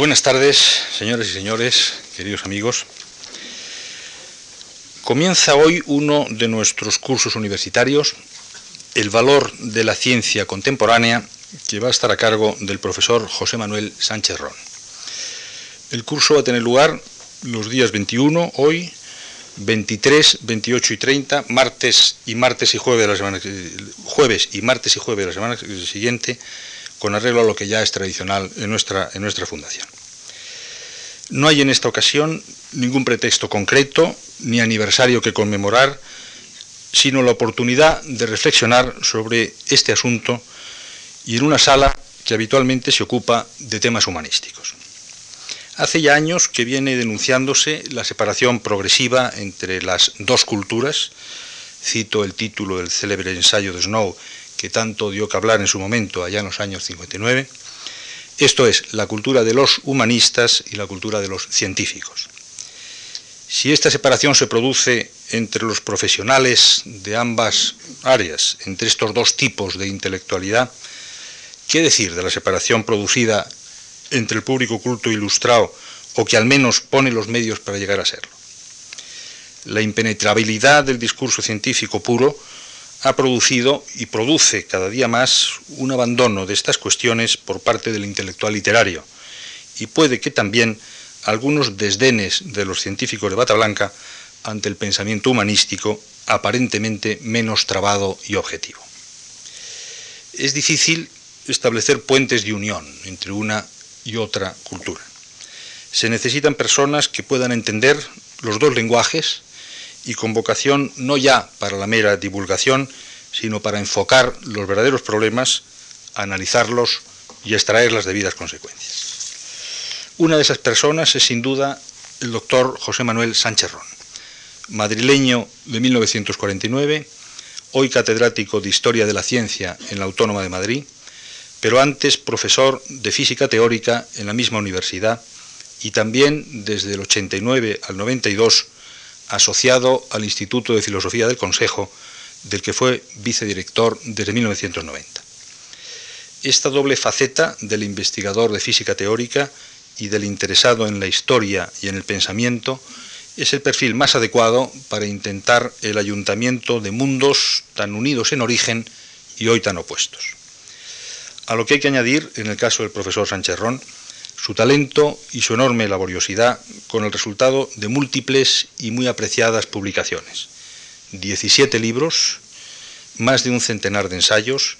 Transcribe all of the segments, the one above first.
Buenas tardes, señores y señores, queridos amigos. Comienza hoy uno de nuestros cursos universitarios, El valor de la ciencia contemporánea, que va a estar a cargo del profesor José Manuel Sánchez Ron. El curso va a tener lugar los días 21, hoy, 23, 28 y 30, martes y martes y jueves de la semana, jueves y martes y jueves de la semana siguiente, con arreglo a lo que ya es tradicional en nuestra, en nuestra fundación. No hay en esta ocasión ningún pretexto concreto ni aniversario que conmemorar, sino la oportunidad de reflexionar sobre este asunto y en una sala que habitualmente se ocupa de temas humanísticos. Hace ya años que viene denunciándose la separación progresiva entre las dos culturas, cito el título del célebre ensayo de Snow que tanto dio que hablar en su momento, allá en los años 59, esto es, la cultura de los humanistas y la cultura de los científicos. Si esta separación se produce entre los profesionales de ambas áreas, entre estos dos tipos de intelectualidad, ¿qué decir de la separación producida entre el público culto e ilustrado o que al menos pone los medios para llegar a serlo? La impenetrabilidad del discurso científico puro ha producido y produce cada día más un abandono de estas cuestiones por parte del intelectual literario y puede que también algunos desdenes de los científicos de bata blanca ante el pensamiento humanístico aparentemente menos trabado y objetivo. Es difícil establecer puentes de unión entre una y otra cultura. Se necesitan personas que puedan entender los dos lenguajes, y con vocación no ya para la mera divulgación, sino para enfocar los verdaderos problemas, analizarlos y extraer las debidas consecuencias. Una de esas personas es sin duda el doctor José Manuel Sánchez Ron, madrileño de 1949, hoy catedrático de Historia de la Ciencia en la Autónoma de Madrid, pero antes profesor de Física Teórica en la misma universidad y también desde el 89 al 92 asociado al Instituto de Filosofía del Consejo, del que fue vicedirector desde 1990. Esta doble faceta del investigador de física teórica y del interesado en la historia y en el pensamiento es el perfil más adecuado para intentar el ayuntamiento de mundos tan unidos en origen y hoy tan opuestos. A lo que hay que añadir, en el caso del profesor Sánchez Ron, su talento y su enorme laboriosidad con el resultado de múltiples y muy apreciadas publicaciones. 17 libros, más de un centenar de ensayos,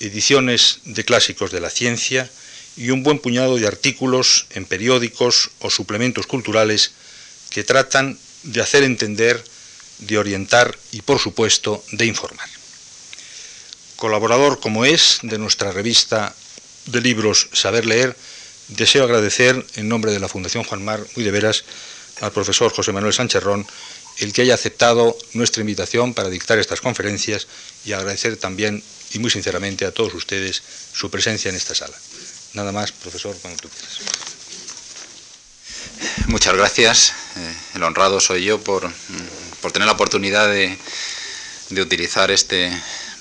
ediciones de clásicos de la ciencia y un buen puñado de artículos en periódicos o suplementos culturales que tratan de hacer entender, de orientar y, por supuesto, de informar. Colaborador como es de nuestra revista de libros Saber Leer, Deseo agradecer en nombre de la Fundación Juan Mar, muy de veras, al profesor José Manuel Sánchez Ron, el que haya aceptado nuestra invitación para dictar estas conferencias y agradecer también y muy sinceramente a todos ustedes su presencia en esta sala. Nada más, profesor, cuando tú quieras. Muchas gracias. Eh, el honrado soy yo por, por tener la oportunidad de, de utilizar este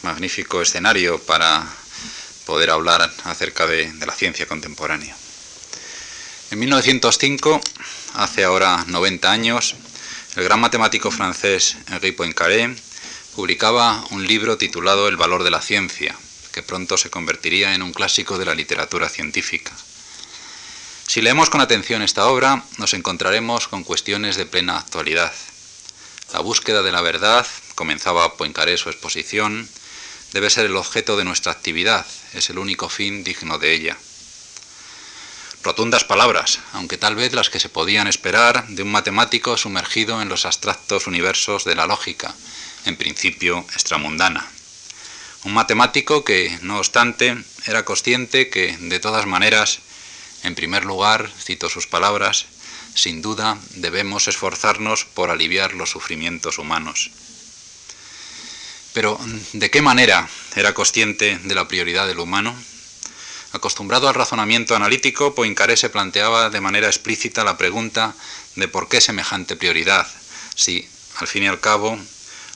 magnífico escenario para poder hablar acerca de la ciencia contemporánea. En 1905, hace ahora 90 años, el gran matemático francés Henri Poincaré publicaba un libro titulado El valor de la ciencia, que pronto se convertiría en un clásico de la literatura científica. Si leemos con atención esta obra, nos encontraremos con cuestiones de plena actualidad. La búsqueda de la verdad, comenzaba Poincaré su exposición, debe ser el objeto de nuestra actividad, es el único fin digno de ella. Rotundas palabras, aunque tal vez las que se podían esperar de un matemático sumergido en los abstractos universos de la lógica, en principio extramundana. Un matemático que, no obstante, era consciente que, de todas maneras, en primer lugar, cito sus palabras, sin duda debemos esforzarnos por aliviar los sufrimientos humanos. Pero, ¿de qué manera era consciente de la prioridad del humano? Acostumbrado al razonamiento analítico, Poincaré se planteaba de manera explícita la pregunta de por qué semejante prioridad, si, al fin y al cabo,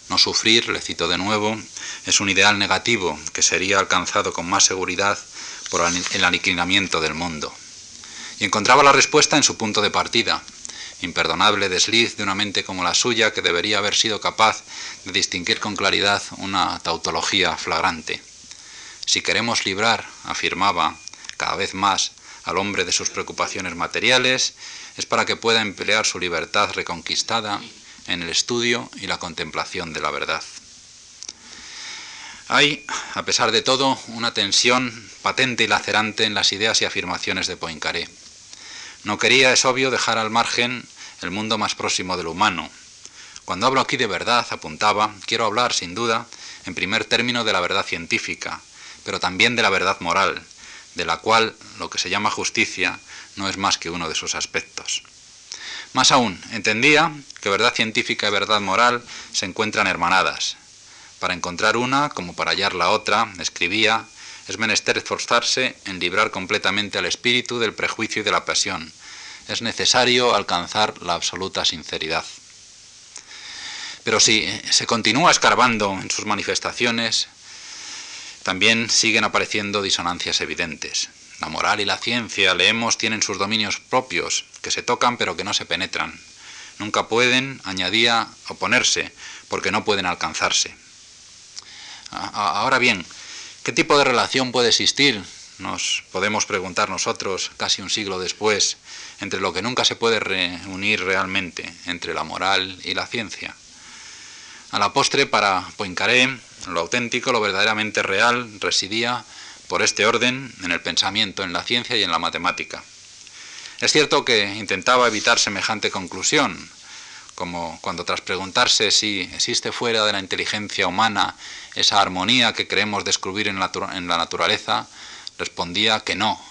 no sufrir, le cito de nuevo, es un ideal negativo que sería alcanzado con más seguridad por el aniquilamiento del mundo. y encontraba la respuesta en su punto de partida, imperdonable desliz de una mente como la suya que debería haber sido capaz de distinguir con claridad una tautología flagrante. Si queremos librar, afirmaba cada vez más, al hombre de sus preocupaciones materiales, es para que pueda emplear su libertad reconquistada en el estudio y la contemplación de la verdad. Hay, a pesar de todo, una tensión patente y lacerante en las ideas y afirmaciones de Poincaré. No quería, es obvio, dejar al margen el mundo más próximo del humano. Cuando hablo aquí de verdad, apuntaba, quiero hablar, sin duda, en primer término de la verdad científica, pero también de la verdad moral, de la cual lo que se llama justicia no es más que uno de sus aspectos. Más aún, entendía que verdad científica y verdad moral se encuentran hermanadas. Para encontrar una, como para hallar la otra, escribía, es menester esforzarse en librar completamente al espíritu del prejuicio y de la pasión. Es necesario alcanzar la absoluta sinceridad. Pero si se continúa escarbando en sus manifestaciones, también siguen apareciendo disonancias evidentes. La moral y la ciencia, leemos, tienen sus dominios propios, que se tocan pero que no se penetran. Nunca pueden, añadía, oponerse, porque no pueden alcanzarse. Ahora bien, ¿qué tipo de relación puede existir? Nos podemos preguntar nosotros, casi un siglo después, entre lo que nunca se puede reunir realmente, entre la moral y la ciencia. A la postre, para Poincaré, lo auténtico, lo verdaderamente real, residía por este orden en el pensamiento, en la ciencia y en la matemática. Es cierto que intentaba evitar semejante conclusión, como cuando tras preguntarse si existe fuera de la inteligencia humana esa armonía que creemos descubrir en la, naturaleza, respondía que no,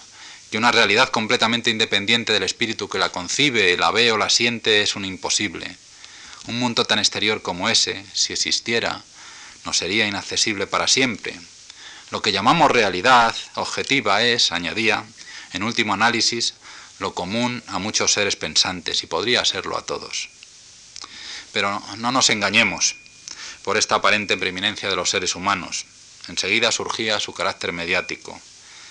que una realidad completamente independiente del espíritu que la concibe, la ve o la siente es un imposible. Un mundo tan exterior como ese, si existiera, no sería inaccesible para siempre. Lo que llamamos realidad objetiva es, añadía, en último análisis, lo común a muchos seres pensantes y podría serlo a todos. Pero no nos engañemos por esta aparente preeminencia de los seres humanos. Enseguida surgía su carácter mediático.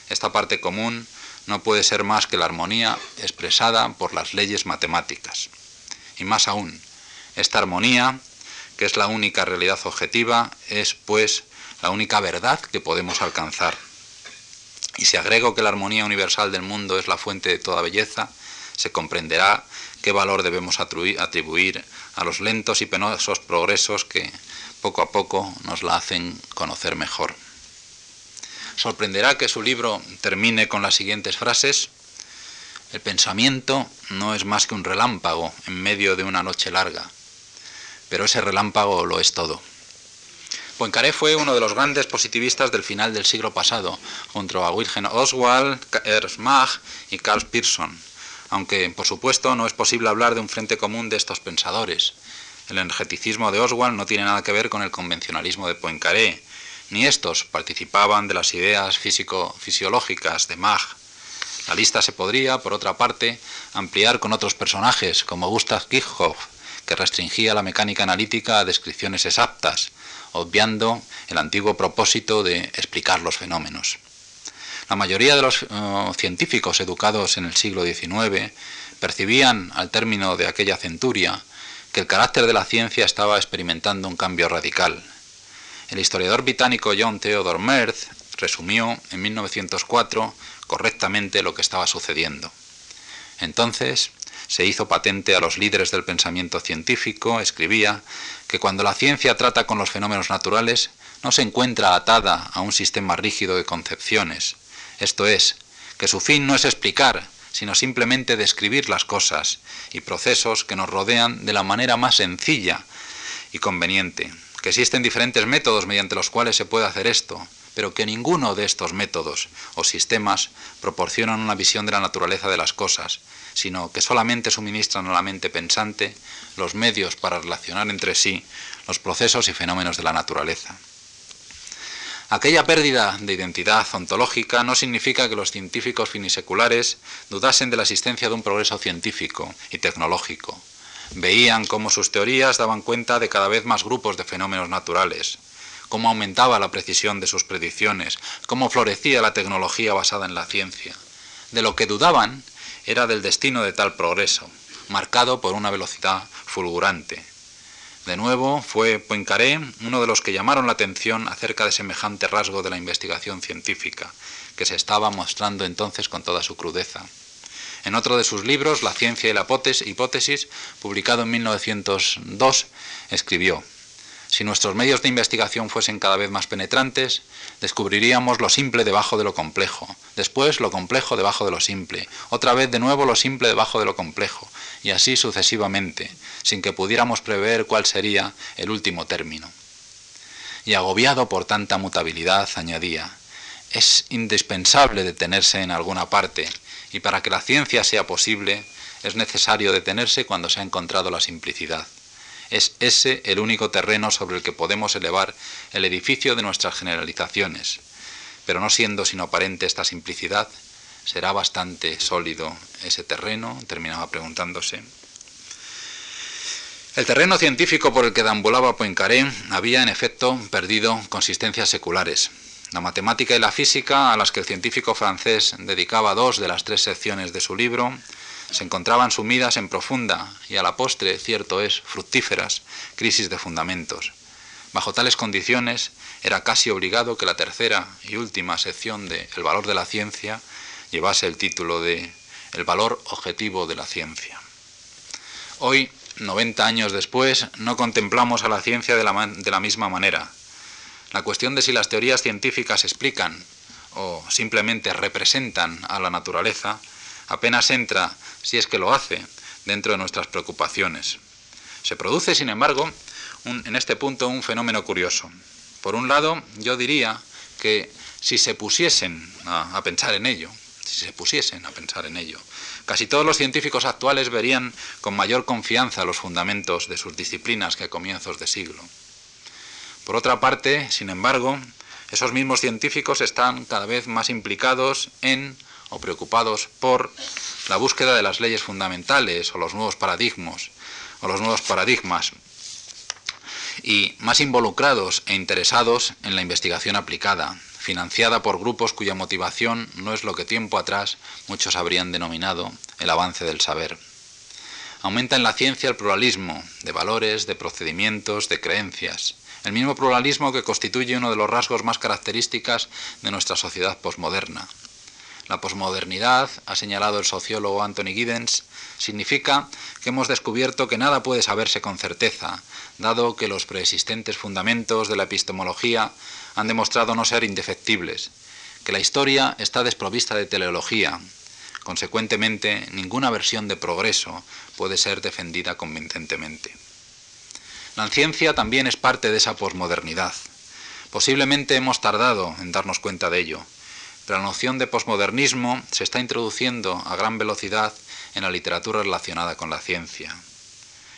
Esta parte común no puede ser más que la armonía expresada por las leyes matemáticas. Y más aún, esta armonía que es la única realidad objetiva, es pues la única verdad que podemos alcanzar. Y si agrego que la armonía universal del mundo es la fuente de toda belleza, se comprenderá qué valor debemos atribuir a los lentos y penosos progresos que poco a poco nos la hacen conocer mejor. Sorprenderá que su libro termine con las siguientes frases. El pensamiento no es más que un relámpago en medio de una noche larga pero ese relámpago lo es todo. Poincaré fue uno de los grandes positivistas del final del siglo pasado, junto a Wilhelm Oswald, Ernst Mach y Carl Pearson, aunque por supuesto no es posible hablar de un frente común de estos pensadores. El energeticismo de Oswald no tiene nada que ver con el convencionalismo de Poincaré, ni estos participaban de las ideas físico-fisiológicas de Mach. La lista se podría, por otra parte, ampliar con otros personajes como Gustav Kirchhoff, restringía la mecánica analítica a descripciones exactas, obviando el antiguo propósito de explicar los fenómenos. La mayoría de los eh, científicos educados en el siglo XIX percibían, al término de aquella centuria, que el carácter de la ciencia estaba experimentando un cambio radical. El historiador británico John Theodore Merth resumió en 1904 correctamente lo que estaba sucediendo. Entonces, se hizo patente a los líderes del pensamiento científico, escribía, que cuando la ciencia trata con los fenómenos naturales, no se encuentra atada a un sistema rígido de concepciones. Esto es, que su fin no es explicar, sino simplemente describir las cosas y procesos que nos rodean de la manera más sencilla y conveniente, que existen diferentes métodos mediante los cuales se puede hacer esto, pero que ninguno de estos métodos o sistemas proporcionan una visión de la naturaleza de las cosas, sino que solamente suministran a la mente pensante los medios para relacionar entre sí los procesos y fenómenos de la naturaleza. Aquella pérdida de identidad ontológica no significa que los científicos finiseculares dudasen de la existencia de un progreso científico y tecnológico. Veían cómo sus teorías daban cuenta de cada vez más grupos de fenómenos naturales, cómo aumentaba la precisión de sus predicciones, cómo florecía la tecnología basada en la ciencia. De lo que dudaban era del destino de tal progreso, marcado por una velocidad fulgurante. De nuevo, fue Poincaré uno de los que llamaron la atención acerca de semejante rasgo de la investigación científica, que se estaba mostrando entonces con toda su crudeza. En otro de sus libros, La ciencia y la hipótesis, publicado en 1902, escribió, si nuestros medios de investigación fuesen cada vez más penetrantes, descubriríamos lo simple debajo de lo complejo, después lo complejo debajo de lo simple, otra vez de nuevo lo simple debajo de lo complejo, y así sucesivamente, sin que pudiéramos prever cuál sería el último término. Y agobiado por tanta mutabilidad, añadía, es indispensable detenerse en alguna parte, y para que la ciencia sea posible, es necesario detenerse cuando se ha encontrado la simplicidad. Es ese el único terreno sobre el que podemos elevar el edificio de nuestras generalizaciones. Pero no siendo sino aparente esta simplicidad, ¿será bastante sólido ese terreno? terminaba preguntándose. El terreno científico por el que deambulaba Poincaré había en efecto perdido consistencias seculares. La matemática y la física, a las que el científico francés dedicaba dos de las tres secciones de su libro, se encontraban sumidas en profunda y a la postre, cierto es, fructíferas crisis de fundamentos. Bajo tales condiciones, era casi obligado que la tercera y última sección de El valor de la ciencia llevase el título de El valor objetivo de la ciencia. Hoy, 90 años después, no contemplamos a la ciencia de la, de la misma manera. La cuestión de si las teorías científicas explican o simplemente representan a la naturaleza apenas entra si es que lo hace, dentro de nuestras preocupaciones. Se produce, sin embargo, en este punto un fenómeno curioso. Por un lado, yo diría que si se pusiesen a, pensar en ello, si se pusiesen a pensar en ello, casi todos los científicos actuales verían con mayor confianza los fundamentos de sus disciplinas que a comienzos de siglo. Por otra parte, sin embargo, esos mismos científicos están cada vez más implicados en o preocupados por la búsqueda de las leyes fundamentales o los nuevos paradigmas o los nuevos paradigmas y más involucrados e interesados en la investigación aplicada, financiada por grupos cuya motivación no es lo que tiempo atrás muchos habrían denominado el avance del saber. Aumenta en la ciencia el pluralismo de valores, de procedimientos, de creencias, el mismo pluralismo que constituye uno de los rasgos más características de nuestra sociedad posmoderna. La posmodernidad, ha señalado el sociólogo Anthony Giddens, significa que hemos descubierto que nada puede saberse con certeza, dado que los preexistentes fundamentos de la epistemología han demostrado no ser indefectibles, que la historia está desprovista de teleología. Consecuentemente, ninguna versión de progreso puede ser defendida convincentemente. La ciencia también es parte de esa posmodernidad. Posiblemente hemos tardado en darnos cuenta de ello, la noción de posmodernismo se está introduciendo a gran velocidad en la literatura relacionada con la ciencia.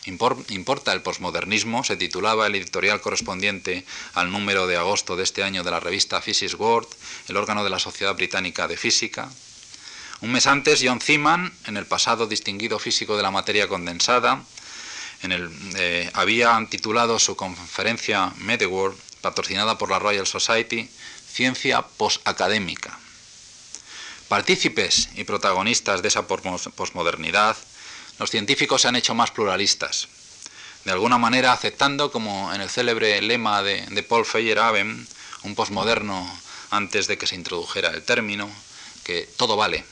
¿Importa el posmodernismo? se titulaba el editorial correspondiente al número de agosto de este año de la revista Physics World, el órgano de la Sociedad Británica de Física. Un mes antes, John Zeeman, en el pasado distinguido físico de la materia condensada, eh, había titulado su conferencia MediWorld, patrocinada por la Royal Society, Ciencia Postacadémica. Partícipes y protagonistas de esa posmodernidad, los científicos se han hecho más pluralistas, de alguna manera aceptando, como en el célebre lema de, Paul Feyerabend, un posmoderno antes de que se introdujera el término, que todo vale.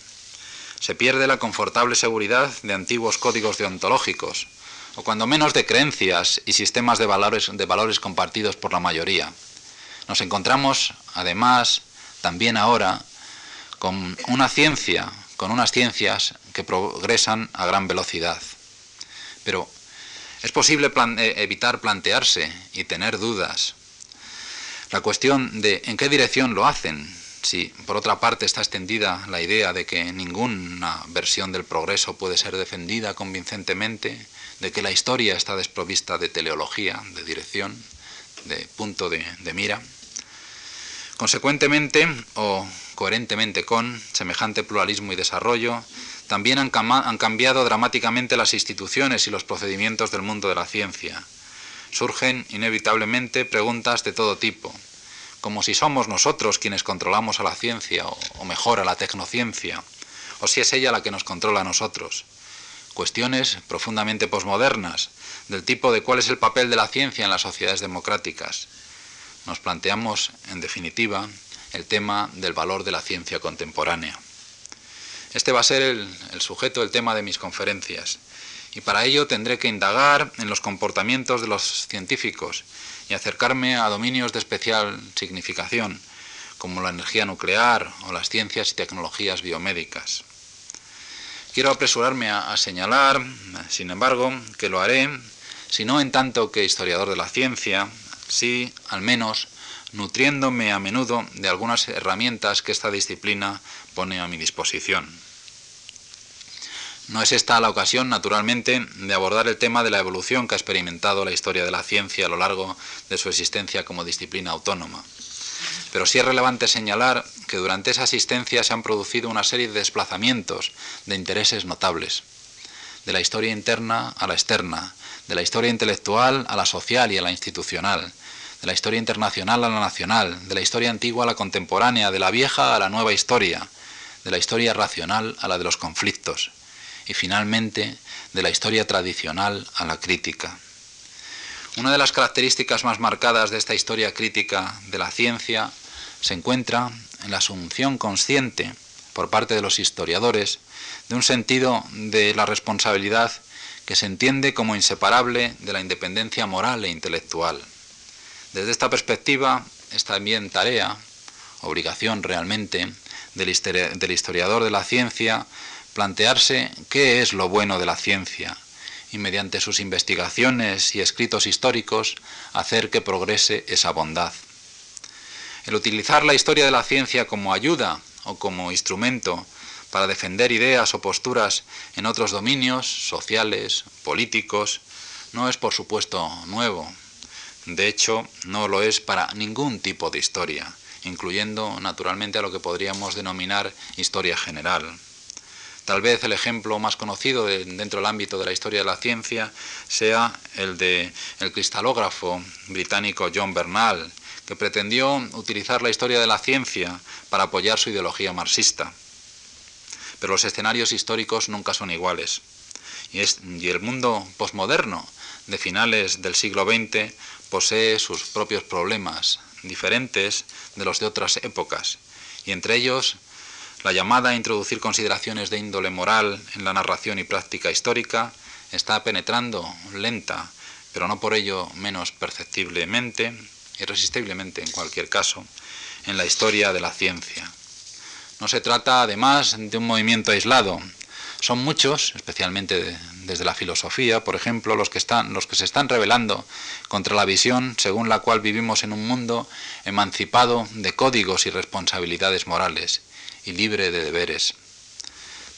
Se pierde la confortable seguridad de antiguos códigos deontológicos, o cuando menos de creencias y sistemas de de valores compartidos por la mayoría. Nos encontramos, además, también ahora, con una ciencia, con unas ciencias que progresan a gran velocidad. Pero es posible eh, evitar plantearse y tener dudas. La cuestión de en qué dirección lo hacen, si por otra parte está extendida la idea de que ninguna versión del progreso puede ser defendida convincentemente, de que la historia está desprovista de teleología, de dirección, de punto de mira. Consecuentemente, o coherentemente con semejante pluralismo y desarrollo, también han, cambiado dramáticamente las instituciones y los procedimientos del mundo de la ciencia. Surgen inevitablemente preguntas de todo tipo, como si somos nosotros quienes controlamos a la ciencia, o, mejor a la tecnociencia, o si es ella la que nos controla a nosotros. Cuestiones profundamente posmodernas, del tipo de cuál es el papel de la ciencia en las sociedades democráticas. Nos planteamos, en definitiva, el tema del valor de la ciencia contemporánea. Este va a ser el, sujeto, el tema de mis conferencias, y para ello tendré que indagar en los comportamientos de los científicos y acercarme a dominios de especial significación, como la energía nuclear o las ciencias y tecnologías biomédicas. Quiero apresurarme a, señalar, sin embargo, que lo haré, si no en tanto que historiador de la ciencia, sí, al menos, nutriéndome a menudo de algunas herramientas que esta disciplina pone a mi disposición. No es esta la ocasión, naturalmente, de abordar el tema de la evolución que ha experimentado la historia de la ciencia a lo largo de su existencia como disciplina autónoma. Pero sí es relevante señalar que durante esa asistencia se han producido una serie de desplazamientos de intereses notables, de la historia interna a la externa, de la historia intelectual a la social y a la institucional, de la historia internacional a la nacional, de la historia antigua a la contemporánea, de la vieja a la nueva historia, de la historia racional a la de los conflictos, y finalmente de la historia tradicional a la crítica. Una de las características más marcadas de esta historia crítica de la ciencia se encuentra en la asunción consciente por parte de los historiadores de un sentido de la responsabilidad que se entiende como inseparable de la independencia moral e intelectual. Desde esta perspectiva es también tarea, obligación realmente, del historiador de la ciencia plantearse qué es lo bueno de la ciencia y mediante sus investigaciones y escritos históricos hacer que progrese esa bondad. El utilizar la historia de la ciencia como ayuda o como instrumento para defender ideas o posturas en otros dominios sociales, políticos, no es por supuesto nuevo. De hecho, no lo es para ningún tipo de historia, incluyendo naturalmente a lo que podríamos denominar historia general. Tal vez el ejemplo más conocido dentro del ámbito de la historia de la ciencia sea el de el cristalógrafo británico John Bernal, que pretendió utilizar la historia de la ciencia para apoyar su ideología marxista. Pero los escenarios históricos nunca son iguales. Y, y el mundo posmoderno de finales del siglo XX posee sus propios problemas, diferentes de los de otras épocas, y entre ellos la llamada a introducir consideraciones de índole moral en la narración y práctica histórica está penetrando lenta, pero no por ello menos perceptiblemente, irresistiblemente en cualquier caso, en la historia de la ciencia. No se trata además de un movimiento aislado. Son muchos, especialmente desde la filosofía, por ejemplo, los que, están, los que se están rebelando contra la visión según la cual vivimos en un mundo emancipado de códigos y responsabilidades morales y libre de deberes.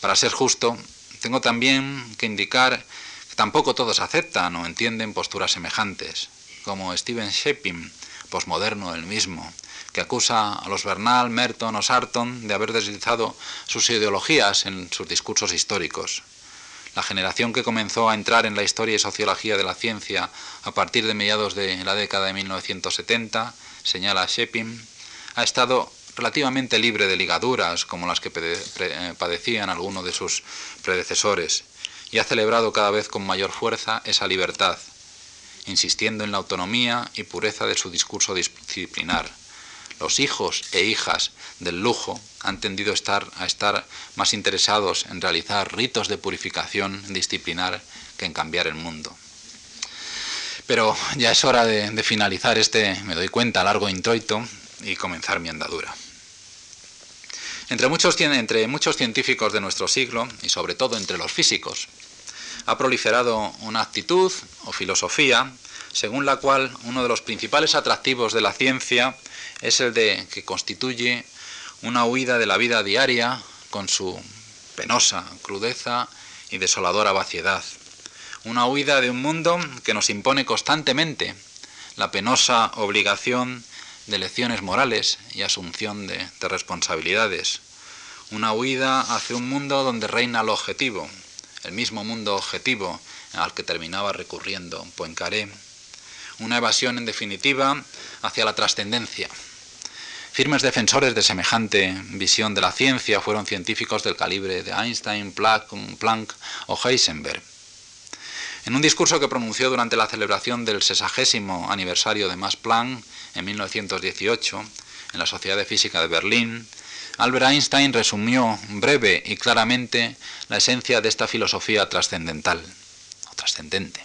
Para ser justo, tengo también que indicar que tampoco todos aceptan o entienden posturas semejantes, como Stephen Shapin, posmoderno el mismo, que acusa a los Bernal, Merton o Sarton de haber deslizado sus ideologías en sus discursos históricos. La generación que comenzó a entrar en la historia y sociología de la ciencia a partir de mediados de la década de 1970, señala Shepin, ha estado relativamente libre de ligaduras como las que eh, padecían algunos de sus predecesores, y ha celebrado cada vez con mayor fuerza esa libertad, insistiendo en la autonomía y pureza de su discurso disciplinar. Los hijos e hijas del lujo han tendido a estar, a estar más interesados en realizar ritos de purificación disciplinar que en cambiar el mundo. Pero ya es hora de, de finalizar este, me doy cuenta, largo introito y comenzar mi andadura. Entre muchos, entre muchos científicos de nuestro siglo, y sobre todo entre los físicos, ha proliferado una actitud o filosofía según la cual uno de los principales atractivos de la ciencia es el de que constituye una huida de la vida diaria con su penosa crudeza y desoladora vaciedad. Una huida de un mundo que nos impone constantemente la penosa obligación de lecciones morales y asunción de, responsabilidades. Una huida hacia un mundo donde reina el objetivo, el mismo mundo objetivo al que terminaba recurriendo Poincaré. Una evasión, en definitiva, hacia la trascendencia. Firmes defensores de semejante visión de la ciencia fueron científicos del calibre de Einstein, Planck o Heisenberg. En un discurso que pronunció durante la celebración del sesagésimo aniversario de Max Planck en 1918 en la Sociedad de Física de Berlín, Albert Einstein resumió breve y claramente la esencia de esta filosofía trascendental o trascendente.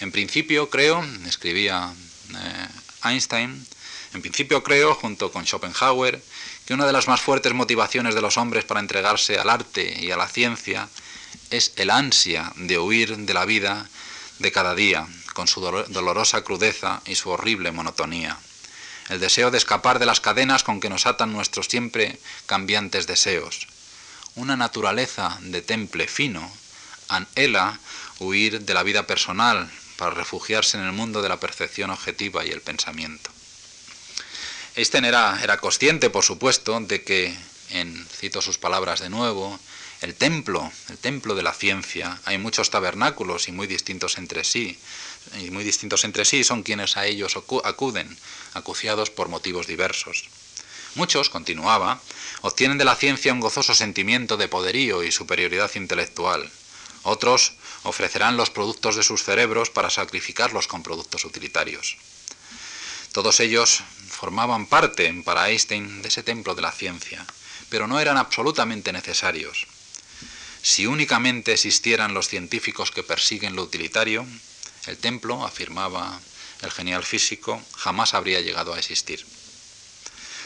En principio creo, escribía eh, Einstein, en principio creo, junto con Schopenhauer, que una de las más fuertes motivaciones de los hombres para entregarse al arte y a la ciencia es el ansia de huir de la vida de cada día, con su dolorosa crudeza y su horrible monotonía el deseo de escapar de las cadenas con que nos atan nuestros siempre cambiantes deseos. Una naturaleza de temple fino anhela huir de la vida personal para refugiarse en el mundo de la percepción objetiva y el pensamiento. Einstein era, era consciente, por supuesto, de que, en, cito sus palabras de nuevo, el templo, el templo de la ciencia, hay muchos tabernáculos y muy distintos entre sí, y muy distintos entre sí son quienes a ellos acuden, acuciados por motivos diversos. Muchos, continuaba, obtienen de la ciencia un gozoso sentimiento de poderío y superioridad intelectual. Otros ofrecerán los productos de sus cerebros para sacrificarlos con productos utilitarios. Todos ellos formaban parte, para Einstein, de ese templo de la ciencia, pero no eran absolutamente necesarios. Si únicamente existieran los científicos que persiguen lo utilitario, el templo, afirmaba el genial físico, jamás habría llegado a existir.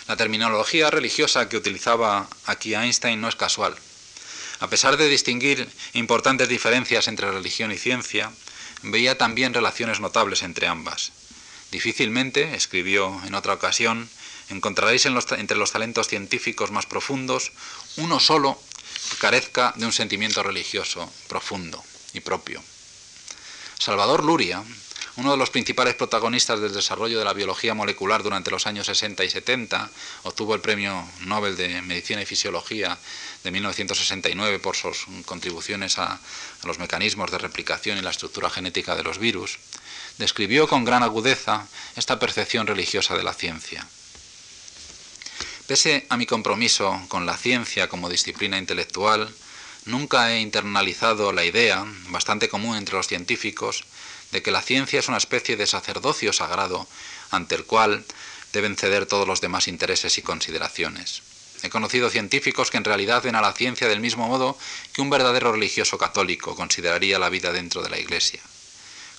La terminología religiosa que utilizaba aquí Einstein no es casual. A pesar de distinguir importantes diferencias entre religión y ciencia, veía también relaciones notables entre ambas. Difícilmente, escribió en otra ocasión, encontraréis entre los talentos científicos más profundos uno solo que carezca de un sentimiento religioso profundo y propio. Salvador Luria, uno de los principales protagonistas del desarrollo de la biología molecular durante los años 60 y 70, obtuvo el Premio Nobel de Medicina y Fisiología de 1969 por sus contribuciones a, los mecanismos de replicación y la estructura genética de los virus, describió con gran agudeza esta percepción religiosa de la ciencia. Pese a mi compromiso con la ciencia como disciplina intelectual, Nunca he internalizado la idea, bastante común entre los científicos, de que la ciencia es una especie de sacerdocio sagrado ante el cual deben ceder todos los demás intereses y consideraciones. He conocido científicos que en realidad ven a la ciencia del mismo modo que un verdadero religioso católico consideraría la vida dentro de la Iglesia,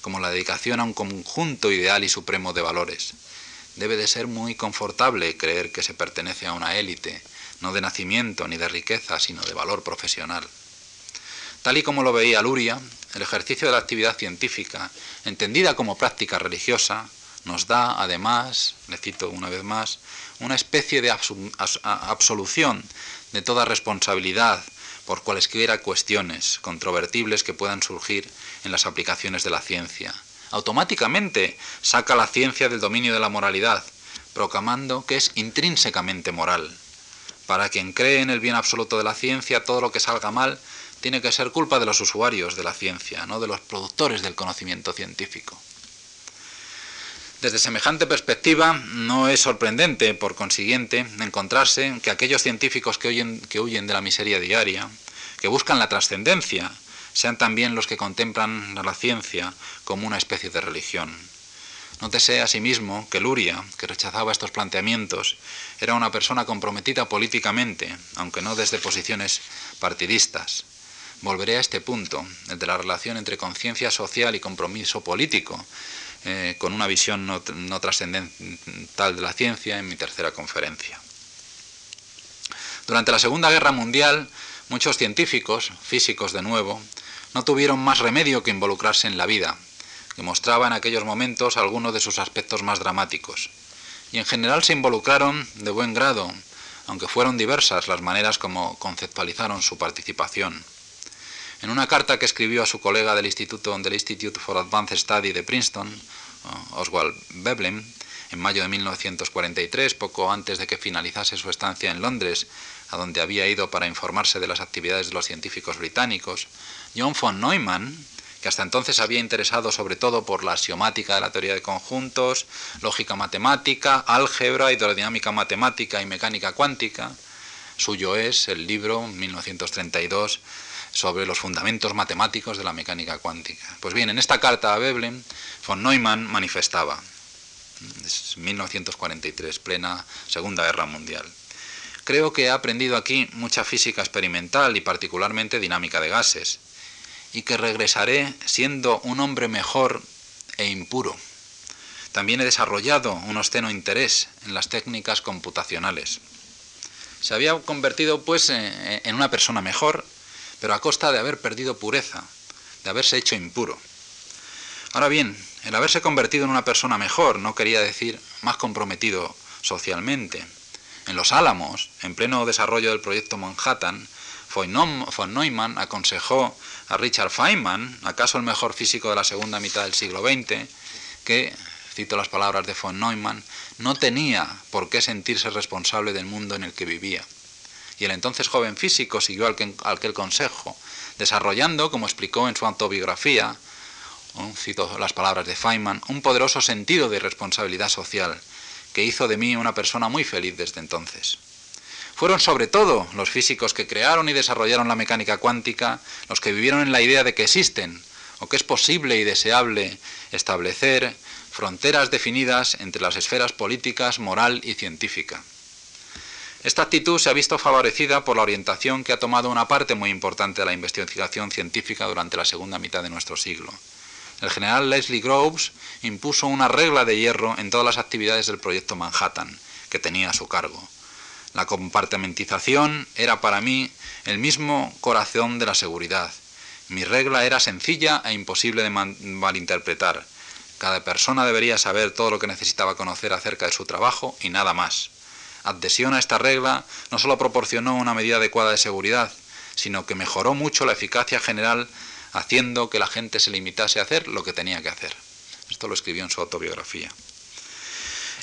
como la dedicación a un conjunto ideal y supremo de valores. Debe de ser muy confortable creer que se pertenece a una élite, no de nacimiento ni de riqueza, sino de valor profesional. Tal y como lo veía Luria, el ejercicio de la actividad científica, entendida como práctica religiosa, nos da, además, le cito una vez más, una especie de absolución de toda responsabilidad por cualesquiera cuestiones controvertibles que puedan surgir en las aplicaciones de la ciencia. Automáticamente saca la ciencia del dominio de la moralidad, proclamando que es intrínsecamente moral. Para quien cree en el bien absoluto de la ciencia, todo lo que salga mal tiene que ser culpa de los usuarios de la ciencia, no de los productores del conocimiento científico. Desde semejante perspectiva, no es sorprendente, por consiguiente, encontrarse que aquellos científicos que huyen, de la miseria diaria, que buscan la trascendencia, sean también los que contemplan a la ciencia como una especie de religión. Nótese asimismo que Luria, que rechazaba estos planteamientos, era una persona comprometida políticamente, aunque no desde posiciones partidistas. Volveré a este punto, el de la relación entre conciencia social y compromiso político, eh, con una visión no, no trascendental de la ciencia en mi tercera conferencia. Durante la Segunda Guerra Mundial, muchos científicos, físicos de nuevo, no tuvieron más remedio que involucrarse en la vida, que mostraba en aquellos momentos algunos de sus aspectos más dramáticos. Y en general se involucraron de buen grado, aunque fueron diversas las maneras como conceptualizaron su participación. En una carta que escribió a su colega del Instituto del Institute for Advanced Study de Princeton, Oswald Veblen, en mayo de 1943, poco antes de que finalizase su estancia en Londres, a donde había ido para informarse de las actividades de los científicos británicos, John von Neumann que hasta entonces había interesado sobre todo por la axiomática de la teoría de conjuntos, lógica matemática, álgebra, hidrodinámica matemática y mecánica cuántica. Suyo es el libro 1932 sobre los fundamentos matemáticos de la mecánica cuántica. Pues bien, en esta carta a Veblen, von Neumann manifestaba, es 1943, plena Segunda Guerra Mundial. Creo que he aprendido aquí mucha física experimental y particularmente dinámica de gases, y que regresaré siendo un hombre mejor e impuro. También he desarrollado un obsceno interés en las técnicas computacionales. Se había convertido pues en una persona mejor pero a costa de haber perdido pureza, de haberse hecho impuro. Ahora bien, el haberse convertido en una persona mejor no quería decir más comprometido socialmente. En Los Álamos, en pleno desarrollo del proyecto Manhattan, von Neumann aconsejó a Richard Feynman, acaso el mejor físico de la segunda mitad del siglo XX, que, cito las palabras de von Neumann, no tenía por qué sentirse responsable del mundo en el que vivía y el entonces joven físico siguió aquel consejo, desarrollando, como explicó en su autobiografía, cito las palabras de Feynman, un poderoso sentido de responsabilidad social que hizo de mí una persona muy feliz desde entonces. Fueron sobre todo los físicos que crearon y desarrollaron la mecánica cuántica los que vivieron en la idea de que existen o que es posible y deseable establecer fronteras definidas entre las esferas políticas, moral y científica. Esta actitud se ha visto favorecida por la orientación que ha tomado una parte muy importante de la investigación científica durante la segunda mitad de nuestro siglo. El general Leslie Groves impuso una regla de hierro en todas las actividades del proyecto Manhattan, que tenía a su cargo. La compartimentización era para mí el mismo corazón de la seguridad. Mi regla era sencilla e imposible de malinterpretar. Cada persona debería saber todo lo que necesitaba conocer acerca de su trabajo y nada más adhesión a esta regla no solo proporcionó una medida adecuada de seguridad, sino que mejoró mucho la eficacia general haciendo que la gente se limitase a hacer lo que tenía que hacer. Esto lo escribió en su autobiografía.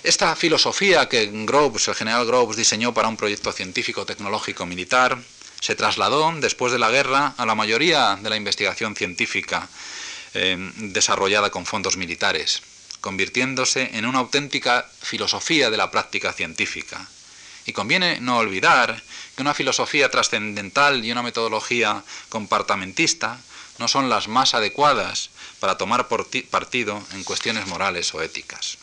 Esta filosofía que Groves, el general Groves, diseñó para un proyecto científico, tecnológico, militar, se trasladó después de la guerra a la mayoría de la investigación científica eh, desarrollada con fondos militares convirtiéndose en una auténtica filosofía de la práctica científica. Y conviene no olvidar que una filosofía trascendental y una metodología compartamentista no son las más adecuadas para tomar partido en cuestiones morales o éticas.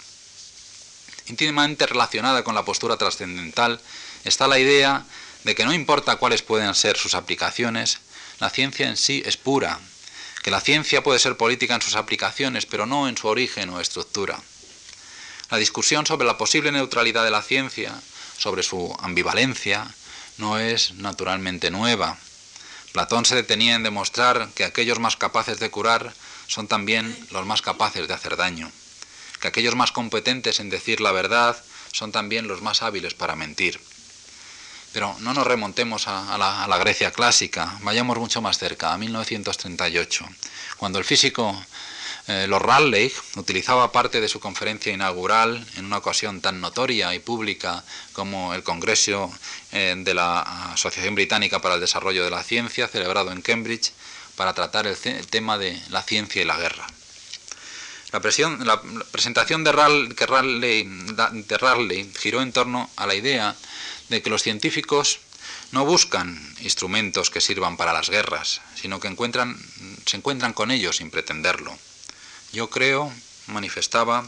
Íntimamente relacionada con la postura trascendental está la idea de que no importa cuáles pueden ser sus aplicaciones, la ciencia en sí es pura que la ciencia puede ser política en sus aplicaciones, pero no en su origen o estructura. La discusión sobre la posible neutralidad de la ciencia, sobre su ambivalencia, no es naturalmente nueva. Platón se detenía en demostrar que aquellos más capaces de curar son también los más capaces de hacer daño, que aquellos más competentes en decir la verdad son también los más hábiles para mentir. Pero no nos remontemos a, la, Grecia clásica, vayamos mucho más cerca, a 1938, cuando el físico eh, Lord Rayleigh utilizaba parte de su conferencia inaugural en una ocasión tan notoria y pública como el Congreso eh, de la Asociación Británica para el Desarrollo de la Ciencia, celebrado en Cambridge, para tratar el, tema de la ciencia y la guerra. La, presentación de de Rayleigh giró en torno a la idea de que los científicos no buscan instrumentos que sirvan para las guerras, sino que se encuentran con ellos sin pretenderlo. Yo creo, manifestaba,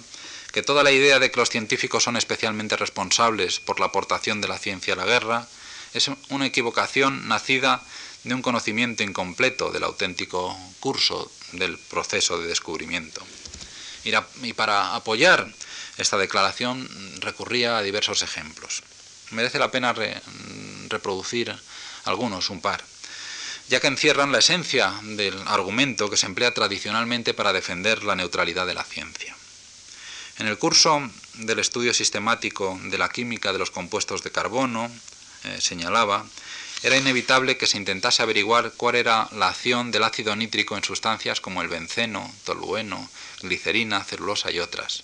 que toda la idea de que los científicos son especialmente responsables por la aportación de la ciencia a la guerra es una equivocación nacida de un conocimiento incompleto del auténtico curso del proceso de descubrimiento. Y para apoyar esta declaración recurría a diversos ejemplos merece la pena reproducir algunos, un par, ya que encierran la esencia del argumento que se emplea tradicionalmente para defender la neutralidad de la ciencia. En el curso del estudio sistemático de la química de los compuestos de carbono, eh, señalaba, era inevitable que se intentase averiguar cuál era la acción del ácido nítrico en sustancias como el benceno, tolueno, glicerina, celulosa y otras.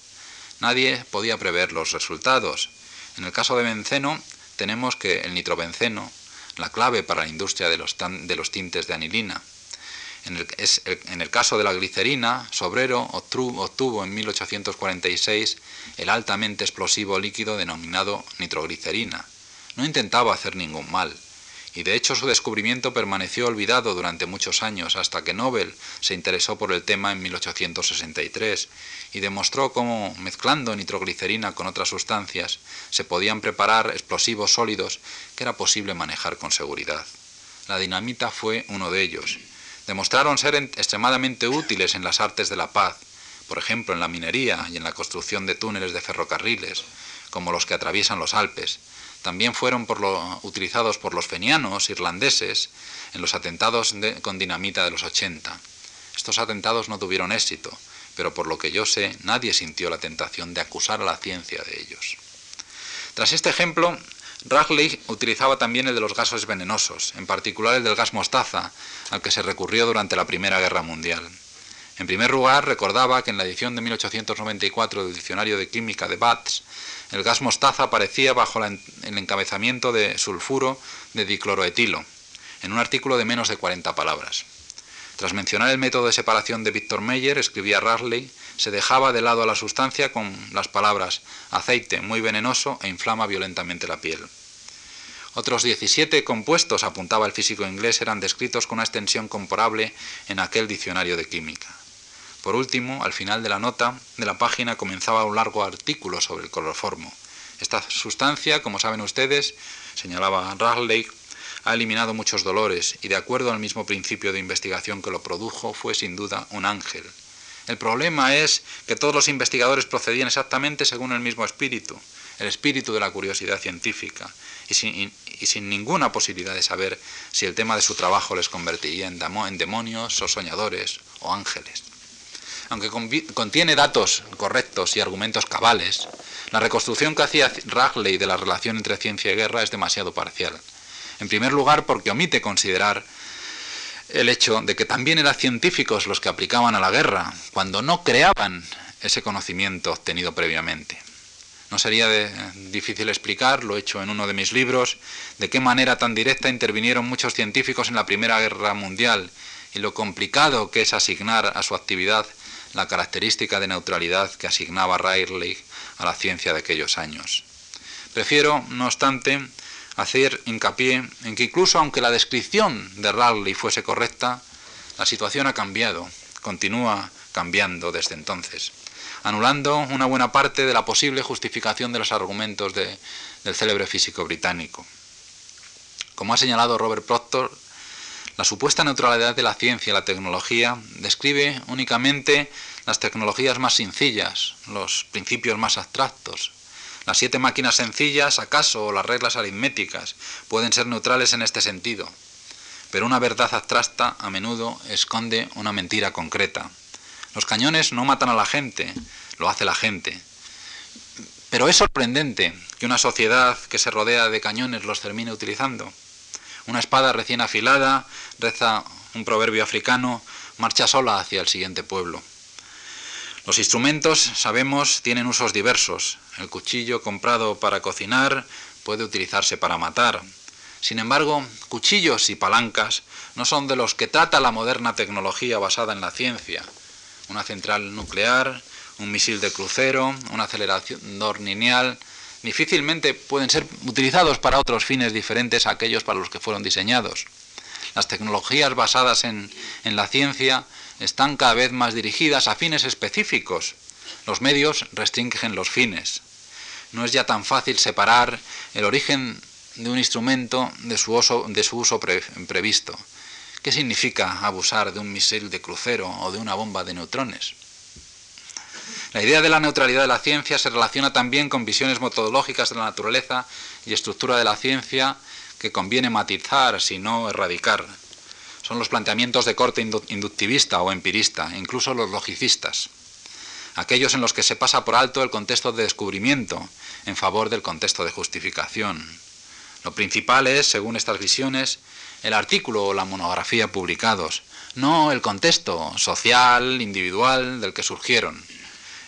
Nadie podía prever los resultados, en el caso de benceno, tenemos que el nitrobenceno, la clave para la industria de los, de los tintes de anilina. En el, caso de la glicerina, Sobrero obtuvo en 1846 el altamente explosivo líquido denominado nitroglicerina. No intentaba hacer ningún mal, y de hecho su descubrimiento permaneció olvidado durante muchos años hasta que Nobel se interesó por el tema en 1863 y demostró cómo mezclando nitroglicerina con otras sustancias se podían preparar explosivos sólidos que era posible manejar con seguridad. La dinamita fue uno de ellos demostraron ser extremadamente útiles en las artes de la paz, por ejemplo en la minería y en la construcción de túneles de ferrocarriles, como los que atraviesan los Alpes. También fueron utilizados por los fenianos irlandeses en los atentados con dinamita de los 80. Estos atentados no tuvieron éxito, pero por lo que yo sé, nadie sintió la tentación de acusar a la ciencia de ellos. Tras este ejemplo, Ragleigh utilizaba también el de los gases venenosos, en particular el del gas mostaza, al que se recurrió durante la Primera Guerra Mundial. En primer lugar, recordaba que en la edición de 1894 del Diccionario de Química de Batts, el gas mostaza aparecía bajo el encabezamiento de sulfuro de dicloroetilo, en un artículo de menos de 40 palabras. Tras mencionar el método de separación de Victor Meyer, escribía Ragleigh, se dejaba de lado a la sustancia con las palabras aceite muy venenoso e inflama violentamente la piel. Otros 17 compuestos, apuntaba el físico inglés, eran descritos con una extensión comparable en aquel diccionario de química. Por último, al final de la nota de la página comenzaba un largo artículo sobre el cloroformo. Esta sustancia, como saben ustedes, señalaba Ragleigh, ha eliminado muchos dolores y de acuerdo al mismo principio de investigación que lo produjo, fue sin duda un ángel. El problema es que todos los investigadores procedían exactamente según el mismo espíritu, el espíritu de la curiosidad científica, y sin, ninguna posibilidad de saber si el tema de su trabajo les convertiría en demonios o soñadores o ángeles. Aunque contiene datos correctos y argumentos cabales, la reconstrucción que hacía Ragley de la relación entre ciencia y guerra es demasiado parcial. En primer lugar, porque omite considerar el hecho de que también eran científicos los que aplicaban a la guerra, cuando no creaban ese conocimiento obtenido previamente. No sería difícil explicar, lo he hecho en uno de mis libros, de qué manera tan directa intervinieron muchos científicos en la Primera Guerra Mundial y lo complicado que es asignar a su actividad la característica de neutralidad que asignaba Rayleigh a la ciencia de aquellos años. Prefiero, no obstante, hacer hincapié en que incluso aunque la descripción de Raleigh fuese correcta, la situación ha cambiado, continúa cambiando desde entonces, anulando una buena parte de la posible justificación de los argumentos del célebre físico británico. Como ha señalado Robert Proctor, la supuesta neutralidad de la ciencia y la tecnología describe únicamente las tecnologías más sencillas, los principios más abstractos, las siete máquinas sencillas, acaso, o las reglas aritméticas, pueden ser neutrales en este sentido. Pero una verdad abstracta a menudo esconde una mentira concreta. Los cañones no matan a la gente, lo hace la gente. Pero es sorprendente que una sociedad que se rodea de cañones los termine utilizando. Una espada recién afilada, reza un proverbio africano, marcha sola hacia el siguiente pueblo. Los instrumentos, sabemos, tienen usos diversos. El cuchillo comprado para cocinar puede utilizarse para matar. Sin embargo, cuchillos y palancas no son de los que trata la moderna tecnología basada en la ciencia. Una central nuclear, un misil de crucero, un acelerador lineal, difícilmente pueden ser utilizados para otros fines diferentes a aquellos para los que fueron diseñados. Las tecnologías basadas en, la ciencia están cada vez más dirigidas a fines específicos. Los medios restringen los fines. No es ya tan fácil separar el origen de un instrumento de su uso, de su uso previsto. ¿Qué significa abusar de un misil de crucero o de una bomba de neutrones? La idea de la neutralidad de la ciencia se relaciona también con visiones metodológicas de la naturaleza y estructura de la ciencia que conviene matizar, si no erradicar son los planteamientos de corte inductivista o empirista, incluso los logicistas, aquellos en los que se pasa por alto el contexto de descubrimiento en favor del contexto de justificación. Lo principal es, según estas visiones, el artículo o la monografía publicados, no el contexto social, individual del que surgieron.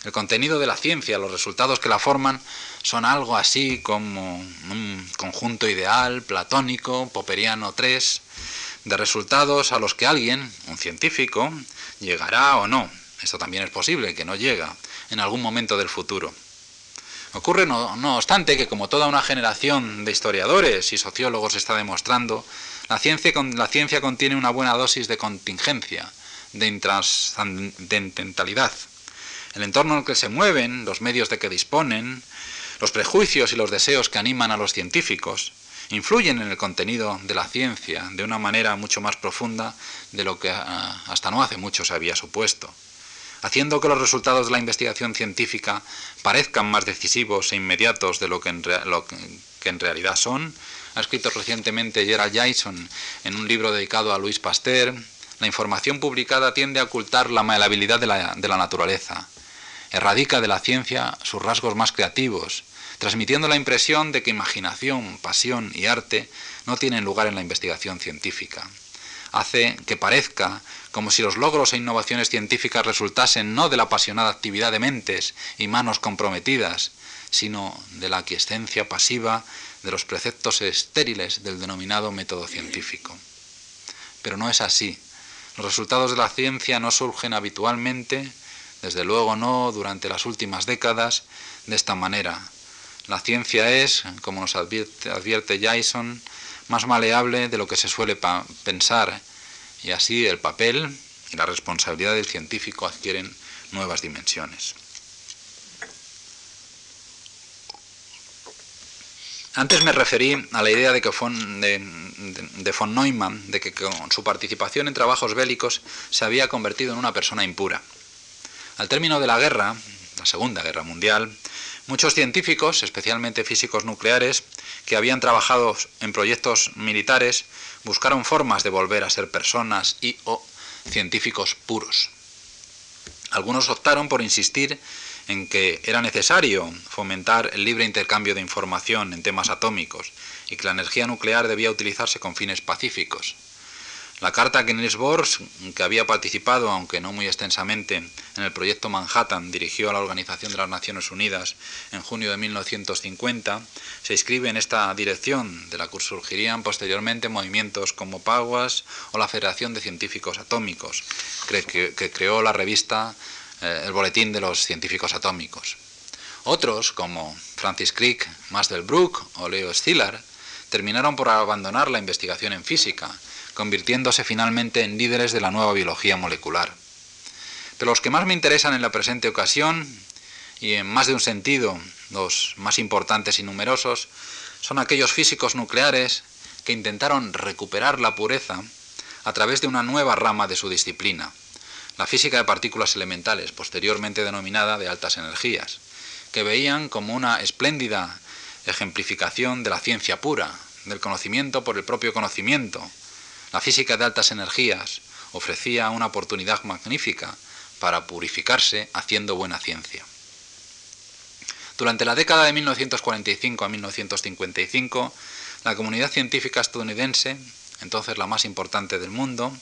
El contenido de la ciencia, los resultados que la forman, son algo así como un conjunto ideal, platónico, poperiano 3, de resultados a los que alguien, un científico, llegará o no. Esto también es posible, que no llega en algún momento del futuro. Ocurre, no, obstante, que como toda una generación de historiadores y sociólogos está demostrando, la ciencia, contiene una buena dosis de contingencia, de intrascendentalidad. El entorno en el que se mueven, los medios de que disponen, los prejuicios y los deseos que animan a los científicos, influyen en el contenido de la ciencia de una manera mucho más profunda de lo que ah, hasta no hace mucho se había supuesto haciendo que los resultados de la investigación científica parezcan más decisivos e inmediatos de lo que en, realidad son, ha escrito recientemente Gerald Jason en un libro dedicado a Louis Pasteur, la información publicada tiende a ocultar la la, de la naturaleza, erradica de la ciencia sus rasgos más creativos, transmitiendo la impresión de que imaginación, pasión y arte no tienen lugar en la investigación científica. Hace que parezca como si los logros e innovaciones científicas resultasen no de la apasionada actividad de mentes y manos comprometidas, sino de la aquiescencia pasiva de los preceptos estériles del denominado método científico. Pero no es así. Los resultados de la ciencia no surgen habitualmente, desde luego no durante las últimas décadas, de esta manera. La ciencia es, como nos advierte, Jason, más maleable de lo que se suele pensar y así el papel y la responsabilidad del científico adquieren nuevas dimensiones. Antes me referí a la idea de, que de, von Neumann de que con su participación en trabajos bélicos se había convertido en una persona impura. Al término de la guerra, la Segunda Guerra Mundial, muchos científicos, especialmente físicos nucleares, que habían trabajado en proyectos militares, buscaron formas de volver a ser personas y o científicos puros. Algunos optaron por insistir en que era necesario fomentar el libre intercambio de información en temas atómicos y que la energía nuclear debía utilizarse con fines pacíficos. La carta que Niels Bohr, que había participado, aunque no muy extensamente, en el proyecto Manhattan, dirigió a la Organización de las Naciones Unidas en junio de 1950, se inscribe en esta dirección, de la que surgirían posteriormente movimientos como PAGUAS o la Federación de Científicos Atómicos, que, creó la revista eh, El Boletín de los Científicos Atómicos. Otros, como Francis Crick, Masdelbrook o Leo Szilard, terminaron por abandonar la investigación en física convirtiéndose finalmente en líderes de la nueva biología molecular. Pero los que más me interesan en la presente ocasión, y en más de un sentido los más importantes y numerosos, son aquellos físicos nucleares que intentaron recuperar la pureza a través de una nueva rama de su disciplina, la física de partículas elementales, posteriormente denominada de altas energías, que veían como una espléndida ejemplificación de la ciencia pura, del conocimiento por el propio conocimiento, la física de altas energías ofrecía una oportunidad magnífica para purificarse haciendo buena ciencia. Durante la década de 1945 a 1955, la comunidad científica estadounidense, entonces la más importante del mundo,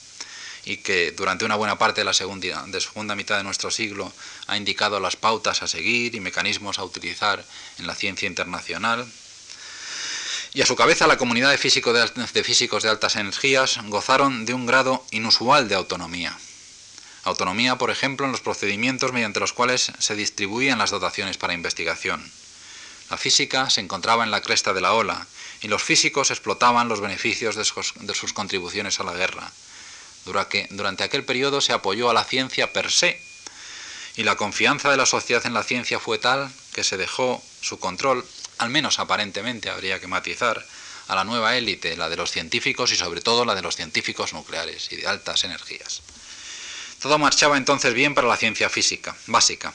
y que durante una buena parte de la segunda, segunda mitad de nuestro siglo ha indicado las pautas a seguir y mecanismos a utilizar en la ciencia internacional, y a su cabeza la comunidad de, físicos de altas energías gozaron de un grado inusual de autonomía. Autonomía, por ejemplo, en los procedimientos mediante los cuales se distribuían las dotaciones para investigación. La física se encontraba en la cresta de la ola y los físicos explotaban los beneficios de sus, de sus contribuciones a la guerra. Durante, durante aquel periodo se apoyó a la ciencia per se y la confianza de la sociedad en la ciencia fue tal que se dejó su control al menos aparentemente habría que matizar, a la nueva élite, la de los científicos y sobre todo la de los científicos nucleares y de altas energías. Todo marchaba entonces bien para la ciencia física, básica.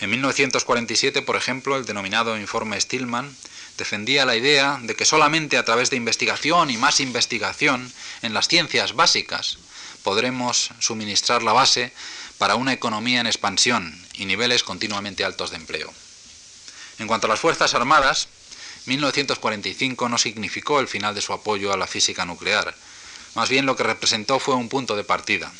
En 1947, por ejemplo, el denominado informe Stillman defendía la idea de que solamente a través de investigación y más investigación en las ciencias básicas podremos suministrar la base para una economía en expansión y niveles continuamente altos de empleo. En cuanto a las Fuerzas Armadas, 1945 no significó el final de su apoyo a la física nuclear, más bien lo que representó fue un punto de partida.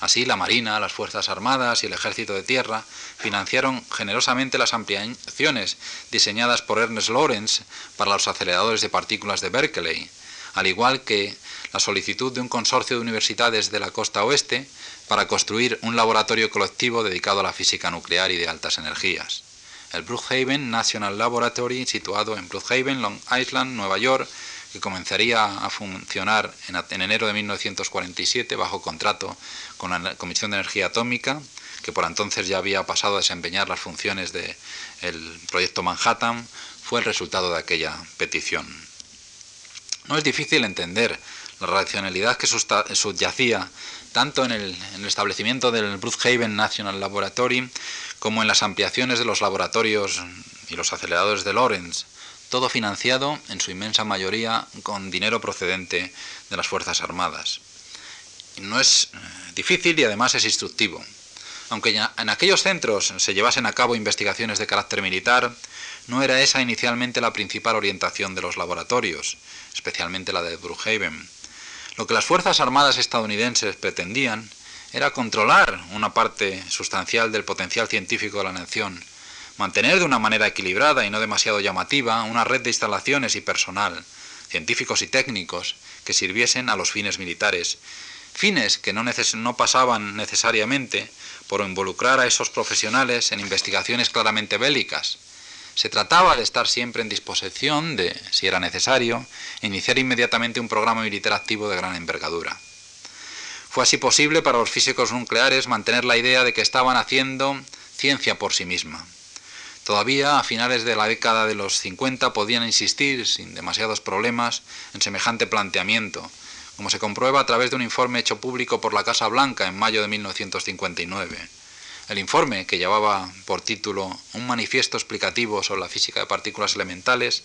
Así, la Marina, las Fuerzas Armadas y el Ejército de Tierra financiaron generosamente las ampliaciones diseñadas por Ernest Lawrence para los aceleradores de partículas de Berkeley, al igual que la solicitud de un consorcio de universidades de la costa oeste para construir un laboratorio colectivo dedicado a la física nuclear y de altas energías. El Brookhaven National Laboratory, situado en Brookhaven, Long Island, Nueva York, que comenzaría a funcionar en, enero de 1947 bajo contrato con la Comisión de Energía Atómica, que por entonces ya había pasado a desempeñar las funciones del proyecto Manhattan, fue el resultado de aquella petición. No es difícil entender la racionalidad que subyacía tanto en el, establecimiento del Brookhaven National Laboratory como en las ampliaciones de los laboratorios y los aceleradores de Lawrence, todo financiado en su inmensa mayoría con dinero procedente de las Fuerzas Armadas. No es eh, difícil y además es instructivo. Aunque en aquellos centros se llevasen a cabo investigaciones de carácter militar, no era esa inicialmente la principal orientación de los laboratorios, especialmente la de Brookhaven. Lo que las Fuerzas Armadas estadounidenses pretendían era controlar una parte sustancial del potencial científico de la nación, mantener de una manera equilibrada y no demasiado llamativa una red de instalaciones y personal, científicos y técnicos, que sirviesen a los fines militares, fines que no, no pasaban necesariamente por involucrar a esos profesionales en investigaciones claramente bélicas, se trataba de estar siempre en disposición de, si era necesario, iniciar inmediatamente un programa militar activo de gran envergadura. Fue así posible para los físicos nucleares mantener la idea de que estaban haciendo ciencia por sí misma. Todavía a finales de la década de los 50 podían insistir, sin demasiados problemas, en semejante planteamiento, como se comprueba a través de un informe hecho público por la Casa Blanca en mayo de 1959. El informe, que llevaba por título Un manifiesto explicativo sobre la física de partículas elementales,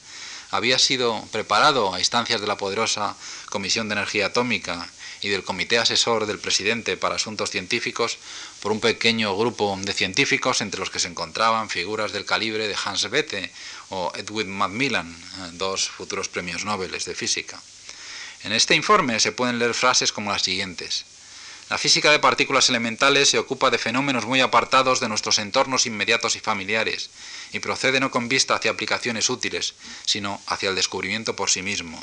había sido preparado a instancias de la poderosa Comisión de Energía Atómica y del Comité Asesor del Presidente para Asuntos Científicos por un pequeño grupo de científicos entre los que se encontraban figuras del calibre de Hans Bethe o Edwin Macmillan, eh, dos futuros premios Nobel de física. En este informe se pueden leer frases como las siguientes. La física de partículas elementales se ocupa de fenómenos muy apartados de nuestros entornos inmediatos y familiares, y procede no con vista hacia aplicaciones útiles, sino hacia el descubrimiento por sí mismo.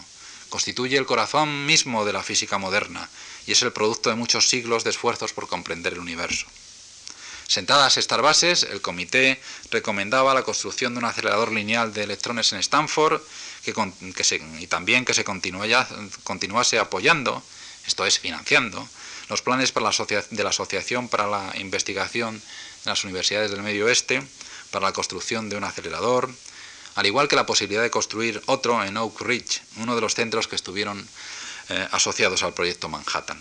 Constituye el corazón mismo de la física moderna, y es el producto de muchos siglos de esfuerzos por comprender el universo. Sentadas estas bases, el comité recomendaba la construcción de un acelerador lineal de electrones en Stanford que, y también que se continuase apoyando, esto es, financiando, los planes para la de la Asociación para la Investigación de las Universidades del Medio Oeste, para la construcción de un acelerador, al igual que la posibilidad de construir otro en Oak Ridge, uno de los centros que estuvieron eh, asociados al proyecto Manhattan.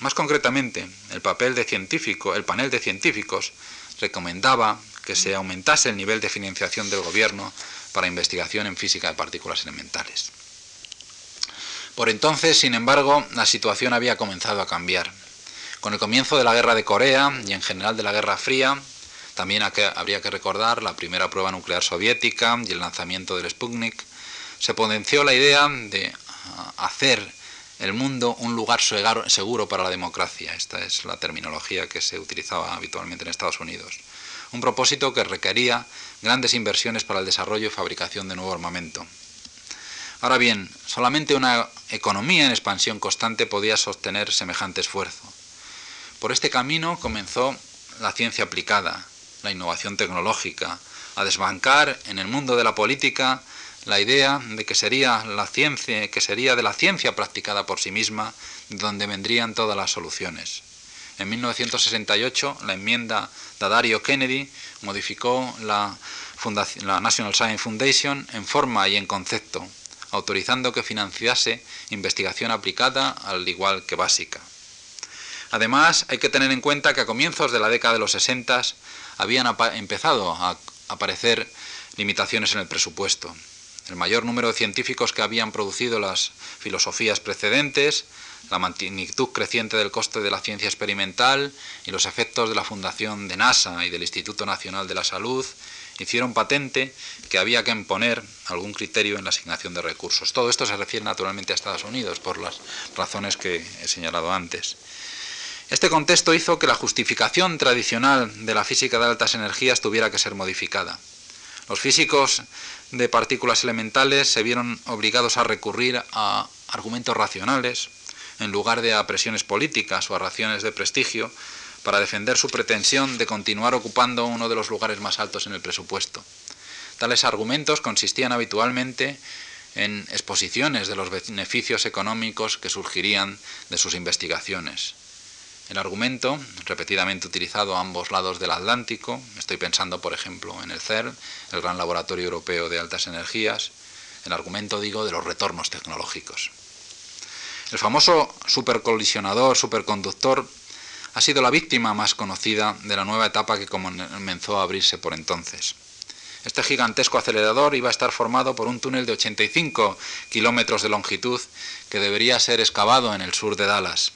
Más concretamente, el papel de científico, el panel de científicos recomendaba que se aumentase el nivel de financiación del gobierno para investigación en física de partículas elementales. Por entonces, sin embargo, la situación había comenzado a cambiar. Con el comienzo de la guerra de Corea y en general de la Guerra Fría, también habría que recordar la primera prueba nuclear soviética y el lanzamiento del Sputnik, se potenció la idea de ah, hacer el mundo un lugar seguro para la democracia. Esta es la terminología que se utilizaba habitualmente en Estados Unidos. Un propósito que requería grandes inversiones para el desarrollo y fabricación de nuevo armamento. Ahora bien, solamente una economía en expansión constante podía sostener semejante esfuerzo. Por este camino comenzó la ciencia aplicada, la innovación tecnológica, a desbancar en el mundo de la política la idea de que sería la ciencia, que sería de la ciencia practicada por sí misma, donde vendrían todas las soluciones. En 1968, la enmienda de Dario Kennedy modificó la, la National Science Foundation en forma y en concepto, autorizando que financiase investigación aplicada al igual que básica. Además, hay que tener en cuenta que a comienzos de la década de los 60 habían empezado a aparecer limitaciones en el presupuesto. El mayor número de científicos que habían producido las filosofías precedentes, la magnitud creciente del coste de la ciencia experimental y los efectos de la fundación de NASA y del Instituto Nacional de la Salud hicieron patente que había que imponer algún criterio en la asignación de recursos. Todo esto se refiere naturalmente a Estados Unidos por las razones que he señalado antes. Este contexto hizo que la justificación tradicional de la física de altas energías tuviera que ser modificada. Los físicos de partículas elementales se vieron obligados a recurrir a argumentos racionales, en lugar de a presiones políticas o a raciones de prestigio, para defender su pretensión de continuar ocupando uno de los lugares más altos en el presupuesto. Tales argumentos consistían habitualmente en exposiciones de los beneficios económicos que surgirían de sus investigaciones. El argumento, repetidamente utilizado a ambos lados del Atlántico, estoy pensando por ejemplo en el CERN, el Gran Laboratorio Europeo de Altas Energías, el argumento digo de los retornos tecnológicos. El famoso supercolisionador, superconductor, ha sido la víctima más conocida de la nueva etapa que comenzó a abrirse por entonces. Este gigantesco acelerador iba a estar formado por un túnel de 85 kilómetros de longitud que debería ser excavado en el sur de Dallas.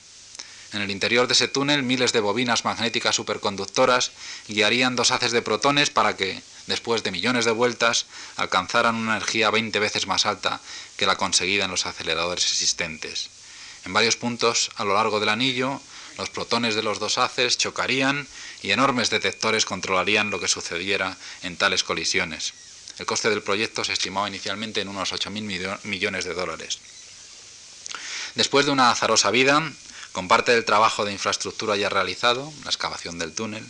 En el interior de ese túnel, miles de bobinas magnéticas superconductoras guiarían dos haces de protones para que, después de millones de vueltas, alcanzaran una energía 20 veces más alta que la conseguida en los aceleradores existentes. En varios puntos a lo largo del anillo, los protones de los dos haces chocarían y enormes detectores controlarían lo que sucediera en tales colisiones. El coste del proyecto se estimaba inicialmente en unos 8.000 millones de dólares. Después de una azarosa vida, con parte del trabajo de infraestructura ya realizado, la excavación del túnel,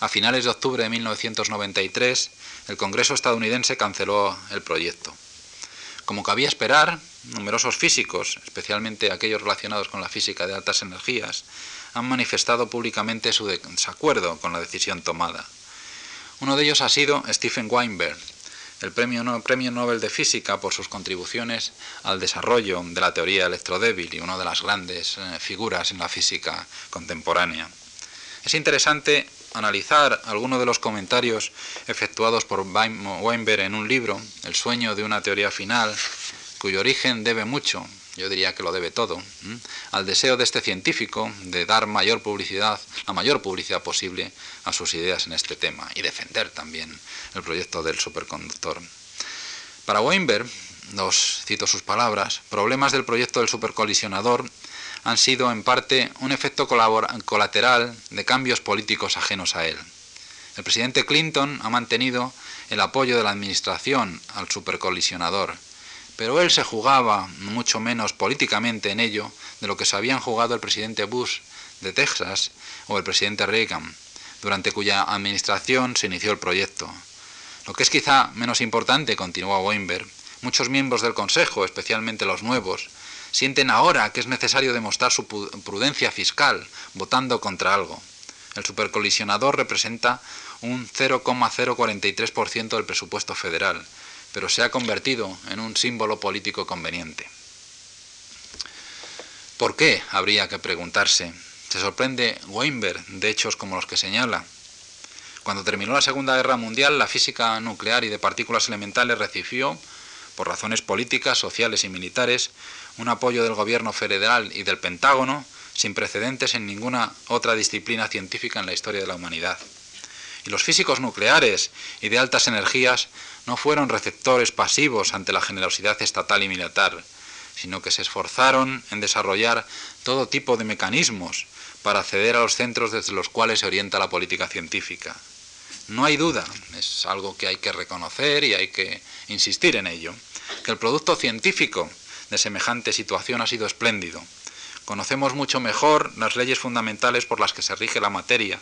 a finales de octubre de 1993, el Congreso estadounidense canceló el proyecto. Como cabía esperar, numerosos físicos, especialmente aquellos relacionados con la física de altas energías, han manifestado públicamente su desacuerdo con la decisión tomada. Uno de ellos ha sido Stephen Weinberg, el premio, Nobel de Física por sus contribuciones al desarrollo de la teoría electrodébil y una de las grandes eh, figuras en la física contemporánea. Es interesante analizar algunos de los comentarios efectuados por Weinberg en un libro, El sueño de una teoría final, cuyo origen debe mucho yo diría que lo debe todo, al deseo de este científico de dar mayor publicidad, la mayor publicidad posible a sus ideas en este tema y defender también el proyecto del superconductor. Para Weinberg, dos cito sus palabras, problemas del proyecto del supercolisionador han sido en parte un efecto colateral de cambios políticos ajenos a él. El presidente Clinton ha mantenido el apoyo de la administración al supercolisionador, pero él se jugaba mucho menos políticamente en ello de lo que se habían jugado el presidente Bush de Texas o el presidente Reagan, durante cuya administración se inició el proyecto. Lo que es quizá menos importante, continuó Weinberg, muchos miembros del Consejo, especialmente los nuevos, sienten ahora que es necesario demostrar su prudencia fiscal votando contra algo. El supercolisionador representa un 0,043% del presupuesto federal, pero se ha convertido en un símbolo político conveniente. ¿Por qué? Habría que preguntarse. Se sorprende Weinberg de hechos como los que señala. Cuando terminó la Segunda Guerra Mundial, la física nuclear y de partículas elementales recibió, por razones políticas, sociales y militares, un apoyo del gobierno federal y del Pentágono sin precedentes en ninguna otra disciplina científica en la historia de la humanidad. Y los físicos nucleares y de altas energías no fueron receptores pasivos ante la generosidad estatal y militar, sino que se esforzaron en desarrollar todo tipo de mecanismos para acceder a los centros desde los cuales se orienta la política científica. No hay duda, es algo que hay que reconocer y hay que insistir en ello, que el producto científico de semejante situación ha sido espléndido. Conocemos mucho mejor las leyes fundamentales por las que se rige la materia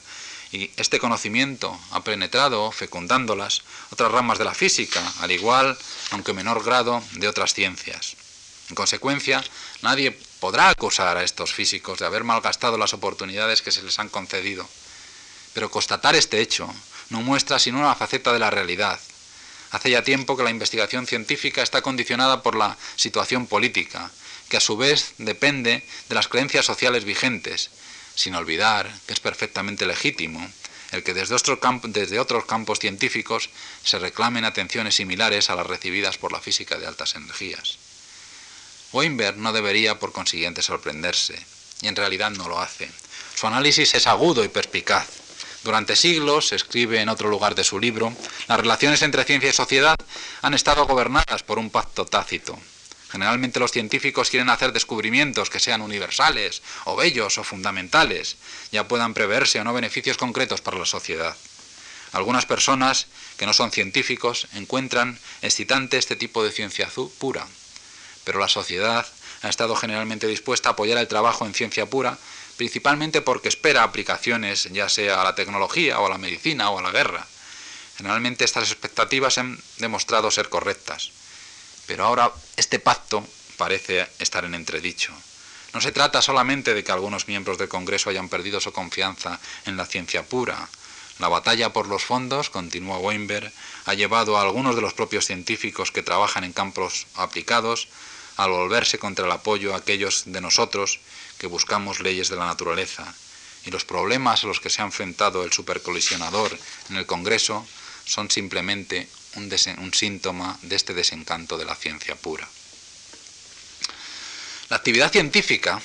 y este conocimiento ha penetrado, fecundándolas, otras ramas de la física, al igual, aunque menor grado, de otras ciencias. En consecuencia, nadie podrá acusar a estos físicos de haber malgastado las oportunidades que se les han concedido. Pero constatar este hecho no muestra sino una faceta de la realidad. Hace ya tiempo que la investigación científica está condicionada por la situación política, que a su vez depende de las creencias sociales vigentes, sin olvidar que es perfectamente legítimo el que desde, otros campos científicos se reclamen atenciones similares a las recibidas por la física de altas energías. Weinberg no debería, por consiguiente, sorprenderse, y en realidad no lo hace. Su análisis es agudo y perspicaz. Durante siglos, escribe en otro lugar de su libro, las relaciones entre ciencia y sociedad han estado gobernadas por un pacto tácito, Generalmente los científicos quieren hacer descubrimientos que sean universales, o bellos, o fundamentales, ya puedan preverse o no beneficios concretos para la sociedad. Algunas personas que no son científicos encuentran excitante este tipo de ciencia pura, pero la sociedad ha estado generalmente dispuesta a apoyar el trabajo en ciencia pura, principalmente porque espera aplicaciones ya sea a la tecnología o a la medicina o a la guerra. Generalmente estas expectativas han demostrado ser correctas, pero ahora este pacto parece estar en entredicho. No se trata solamente de que algunos miembros del Congreso hayan perdido su confianza en la ciencia pura. La batalla por los fondos, continúa Weinberg, ha llevado a algunos de los propios científicos que trabajan en campos aplicados a volverse contra el apoyo a aquellos de nosotros que buscamos leyes de la naturaleza. Y los problemas a los que se ha enfrentado el supercolisionador en el Congreso son simplemente un, síntoma de este desencanto de la ciencia pura. La actividad científica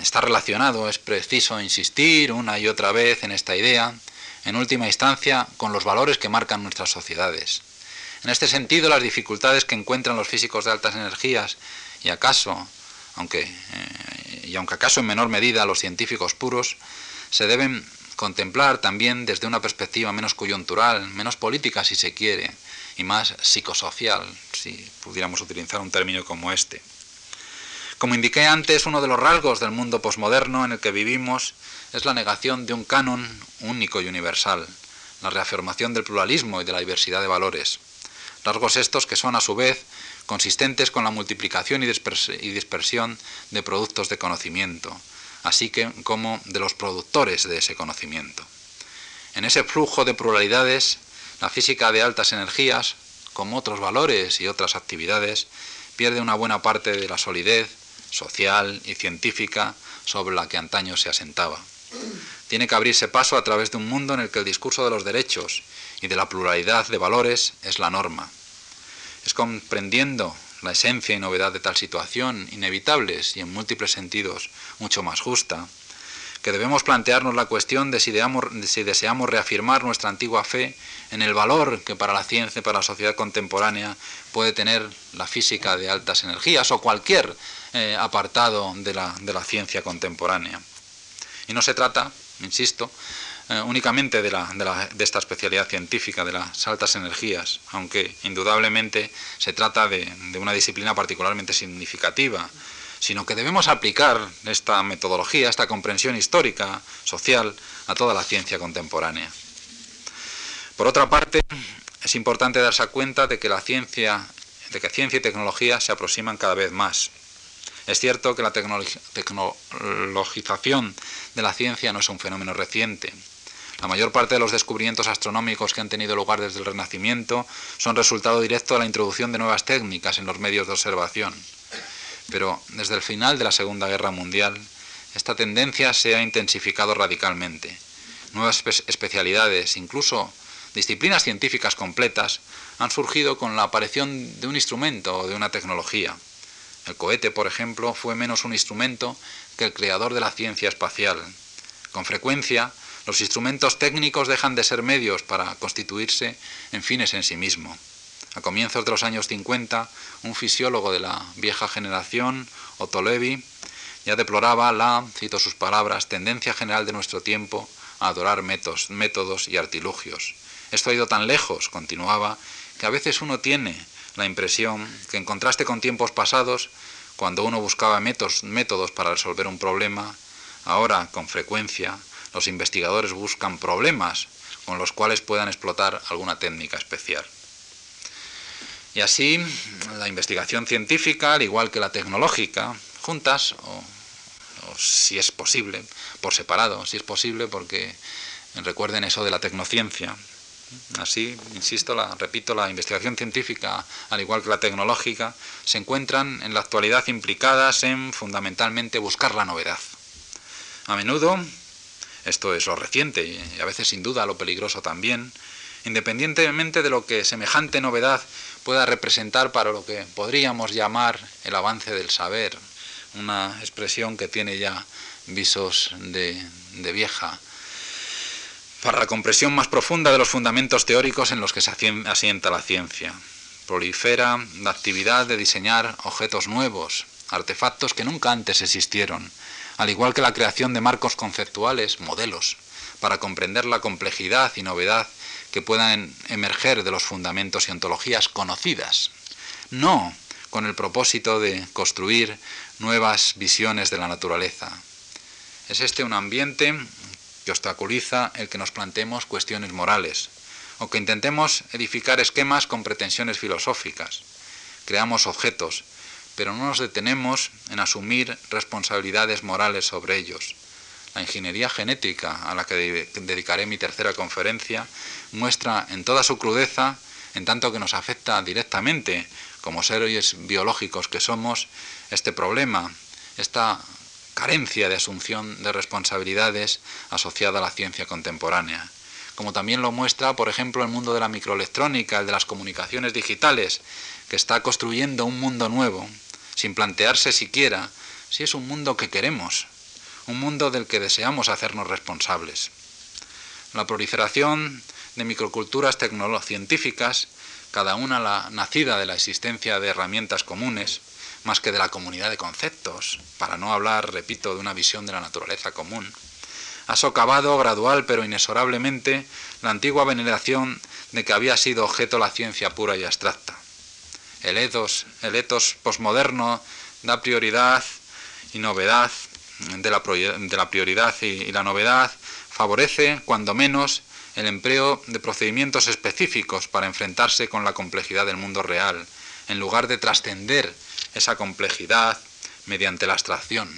está relacionado, es preciso insistir una y otra vez en esta idea, en última instancia, con los valores que marcan nuestras sociedades. En este sentido, las dificultades que encuentran los físicos de altas energías y acaso, aunque, eh, y aunque acaso en menor medida los científicos puros, se deben contemplar también desde una perspectiva menos coyuntural, menos política si se quiere, y más psicosocial, si pudiéramos utilizar un término como este. Como indiqué antes, uno de los rasgos del mundo posmoderno en el que vivimos es la negación de un canon único y universal, la reafirmación del pluralismo y de la diversidad de valores. Rasgos estos que son a su vez consistentes con la multiplicación y, dispersión de productos de conocimiento, así que como de los productores de ese conocimiento. En ese flujo de pluralidades, la física de altas energías, como otros valores y otras actividades, pierde una buena parte de la solidez social y científica sobre la que antaño se asentaba. Tiene que abrirse paso a través de un mundo en el que el discurso de los derechos y de la pluralidad de valores es la norma. Es comprendiendo la esencia y novedad de tal situación, inevitables y en múltiples sentidos mucho más justa, que debemos plantearnos la cuestión de si, deseamos reafirmar nuestra antigua fe en el valor que para la ciencia y para la sociedad contemporánea puede tener la física de altas energías o cualquier eh, apartado de la, ciencia contemporánea. Y no se trata, insisto, eh, únicamente de, de, esta especialidad científica de las altas energías, aunque indudablemente se trata de una disciplina particularmente significativa sino que debemos aplicar esta metodología, esta comprensión histórica, social, a toda la ciencia contemporánea. Por otra parte, es importante darse cuenta de que la ciencia, de que ciencia y tecnología se aproximan cada vez más. Es cierto que la tecnologización de la ciencia no es un fenómeno reciente. La mayor parte de los descubrimientos astronómicos que han tenido lugar desde el Renacimiento son resultado directo de la introducción de nuevas técnicas en los medios de observación. Pero desde el final de la Segunda Guerra Mundial, esta tendencia se ha intensificado radicalmente. Nuevas especialidades, incluso disciplinas científicas completas, han surgido con la aparición de un instrumento o de una tecnología. El cohete, por ejemplo, fue menos un instrumento que el creador de la ciencia espacial. Con frecuencia, los instrumentos técnicos dejan de ser medios para constituirse en fines en sí mismos. A comienzos de los años 50, un fisiólogo de la vieja generación, Otto Levy, ya deploraba la, cito sus palabras, tendencia general de nuestro tiempo a adorar métodos, y artilugios. Esto ha ido tan lejos, continuaba, que a veces uno tiene la impresión que en contraste con tiempos pasados, cuando uno buscaba métodos para resolver un problema, ahora, con frecuencia, los investigadores buscan problemas con los cuales puedan explotar alguna técnica especial. Y así la investigación científica, al igual que la tecnológica, juntas, o, si es posible, por separado, si es posible, porque recuerden eso de la tecnociencia. Así, insisto, la, repito, la investigación científica, al igual que la tecnológica, se encuentran en la actualidad implicadas en fundamentalmente buscar la novedad. A menudo, esto es lo reciente y a veces sin duda lo peligroso también, independientemente de lo que semejante novedad pueda representar para lo que podríamos llamar el avance del saber, una expresión que tiene ya visos de, vieja, para la compresión más profunda de los fundamentos teóricos en los que se asienta la ciencia. Prolifera la actividad de diseñar objetos nuevos, artefactos que nunca antes existieron, al igual que la creación de marcos conceptuales, modelos, para comprender la complejidad y novedad que puedan emerger de los fundamentos y ontologías conocidas. No con el propósito de construir nuevas visiones de la naturaleza. Es este un ambiente que obstaculiza el que nos planteemos cuestiones morales o que intentemos edificar esquemas con pretensiones filosóficas. Creamos objetos, pero no nos detenemos en asumir responsabilidades morales sobre ellos. La ingeniería genética, a la que dedicaré mi tercera conferencia, muestra en toda su crudeza, en tanto que nos afecta directamente como seres biológicos que somos, este problema, esta carencia de asunción de responsabilidades asociada a la ciencia contemporánea. Como también lo muestra, por ejemplo, el mundo de la microelectrónica, el de las comunicaciones digitales, que está construyendo un mundo nuevo, sin plantearse siquiera si es un mundo que queremos, un mundo del que deseamos hacernos responsables. La proliferación de microculturas tecnocientíficas, cada una la nacida de la existencia de herramientas comunes, más que de la comunidad de conceptos, para no hablar, repito, de una visión de la naturaleza común, ha socavado gradual pero inexorablemente la antigua veneración de que había sido objeto la ciencia pura y abstracta. El ethos, el etos posmoderno da prioridad y novedad, de la, de la prioridad y, la novedad, favorece, cuando menos, el empleo de procedimientos específicos para enfrentarse con la complejidad del mundo real, en lugar de trascender esa complejidad mediante la abstracción,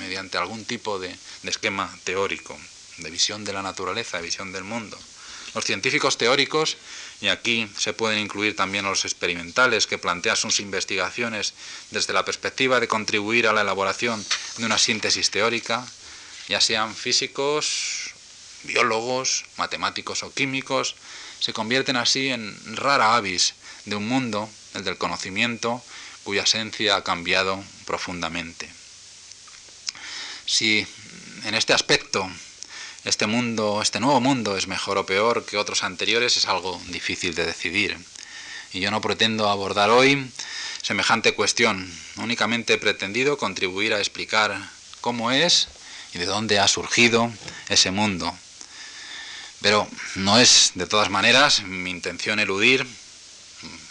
mediante algún tipo de, de esquema teórico, de visión de la naturaleza, de visión del mundo. Los científicos teóricos, y aquí se pueden incluir también los experimentales que plantean sus investigaciones desde la perspectiva de contribuir a la elaboración de una síntesis teórica, ya sean físicos, biólogos, matemáticos o químicos, se convierten así en rara avis de un mundo, el del conocimiento, cuya esencia ha cambiado profundamente. Si en este aspecto este mundo, este nuevo mundo es mejor o peor que otros anteriores es algo difícil de decidir. Y yo no pretendo abordar hoy semejante cuestión, únicamente he pretendido contribuir a explicar cómo es y de dónde ha surgido ese mundo. Pero no es, de todas maneras, mi intención eludir,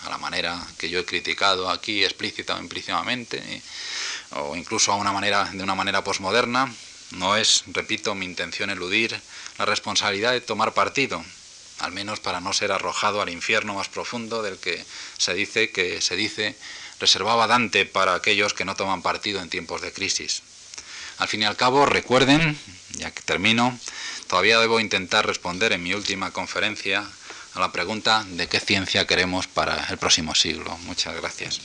a la manera que yo he criticado aquí explícita o implícitamente, o incluso a una manera, de una manera posmoderna, no es, repito, mi intención eludir la responsabilidad de tomar partido, al menos para no ser arrojado al infierno más profundo del que se dice que se dice reservaba Dante para aquellos que no toman partido en tiempos de crisis. Al fin y al cabo, recuerden, ya que termino, todavía debo intentar responder en mi última conferencia a la pregunta de qué ciencia queremos para el próximo siglo. Muchas gracias.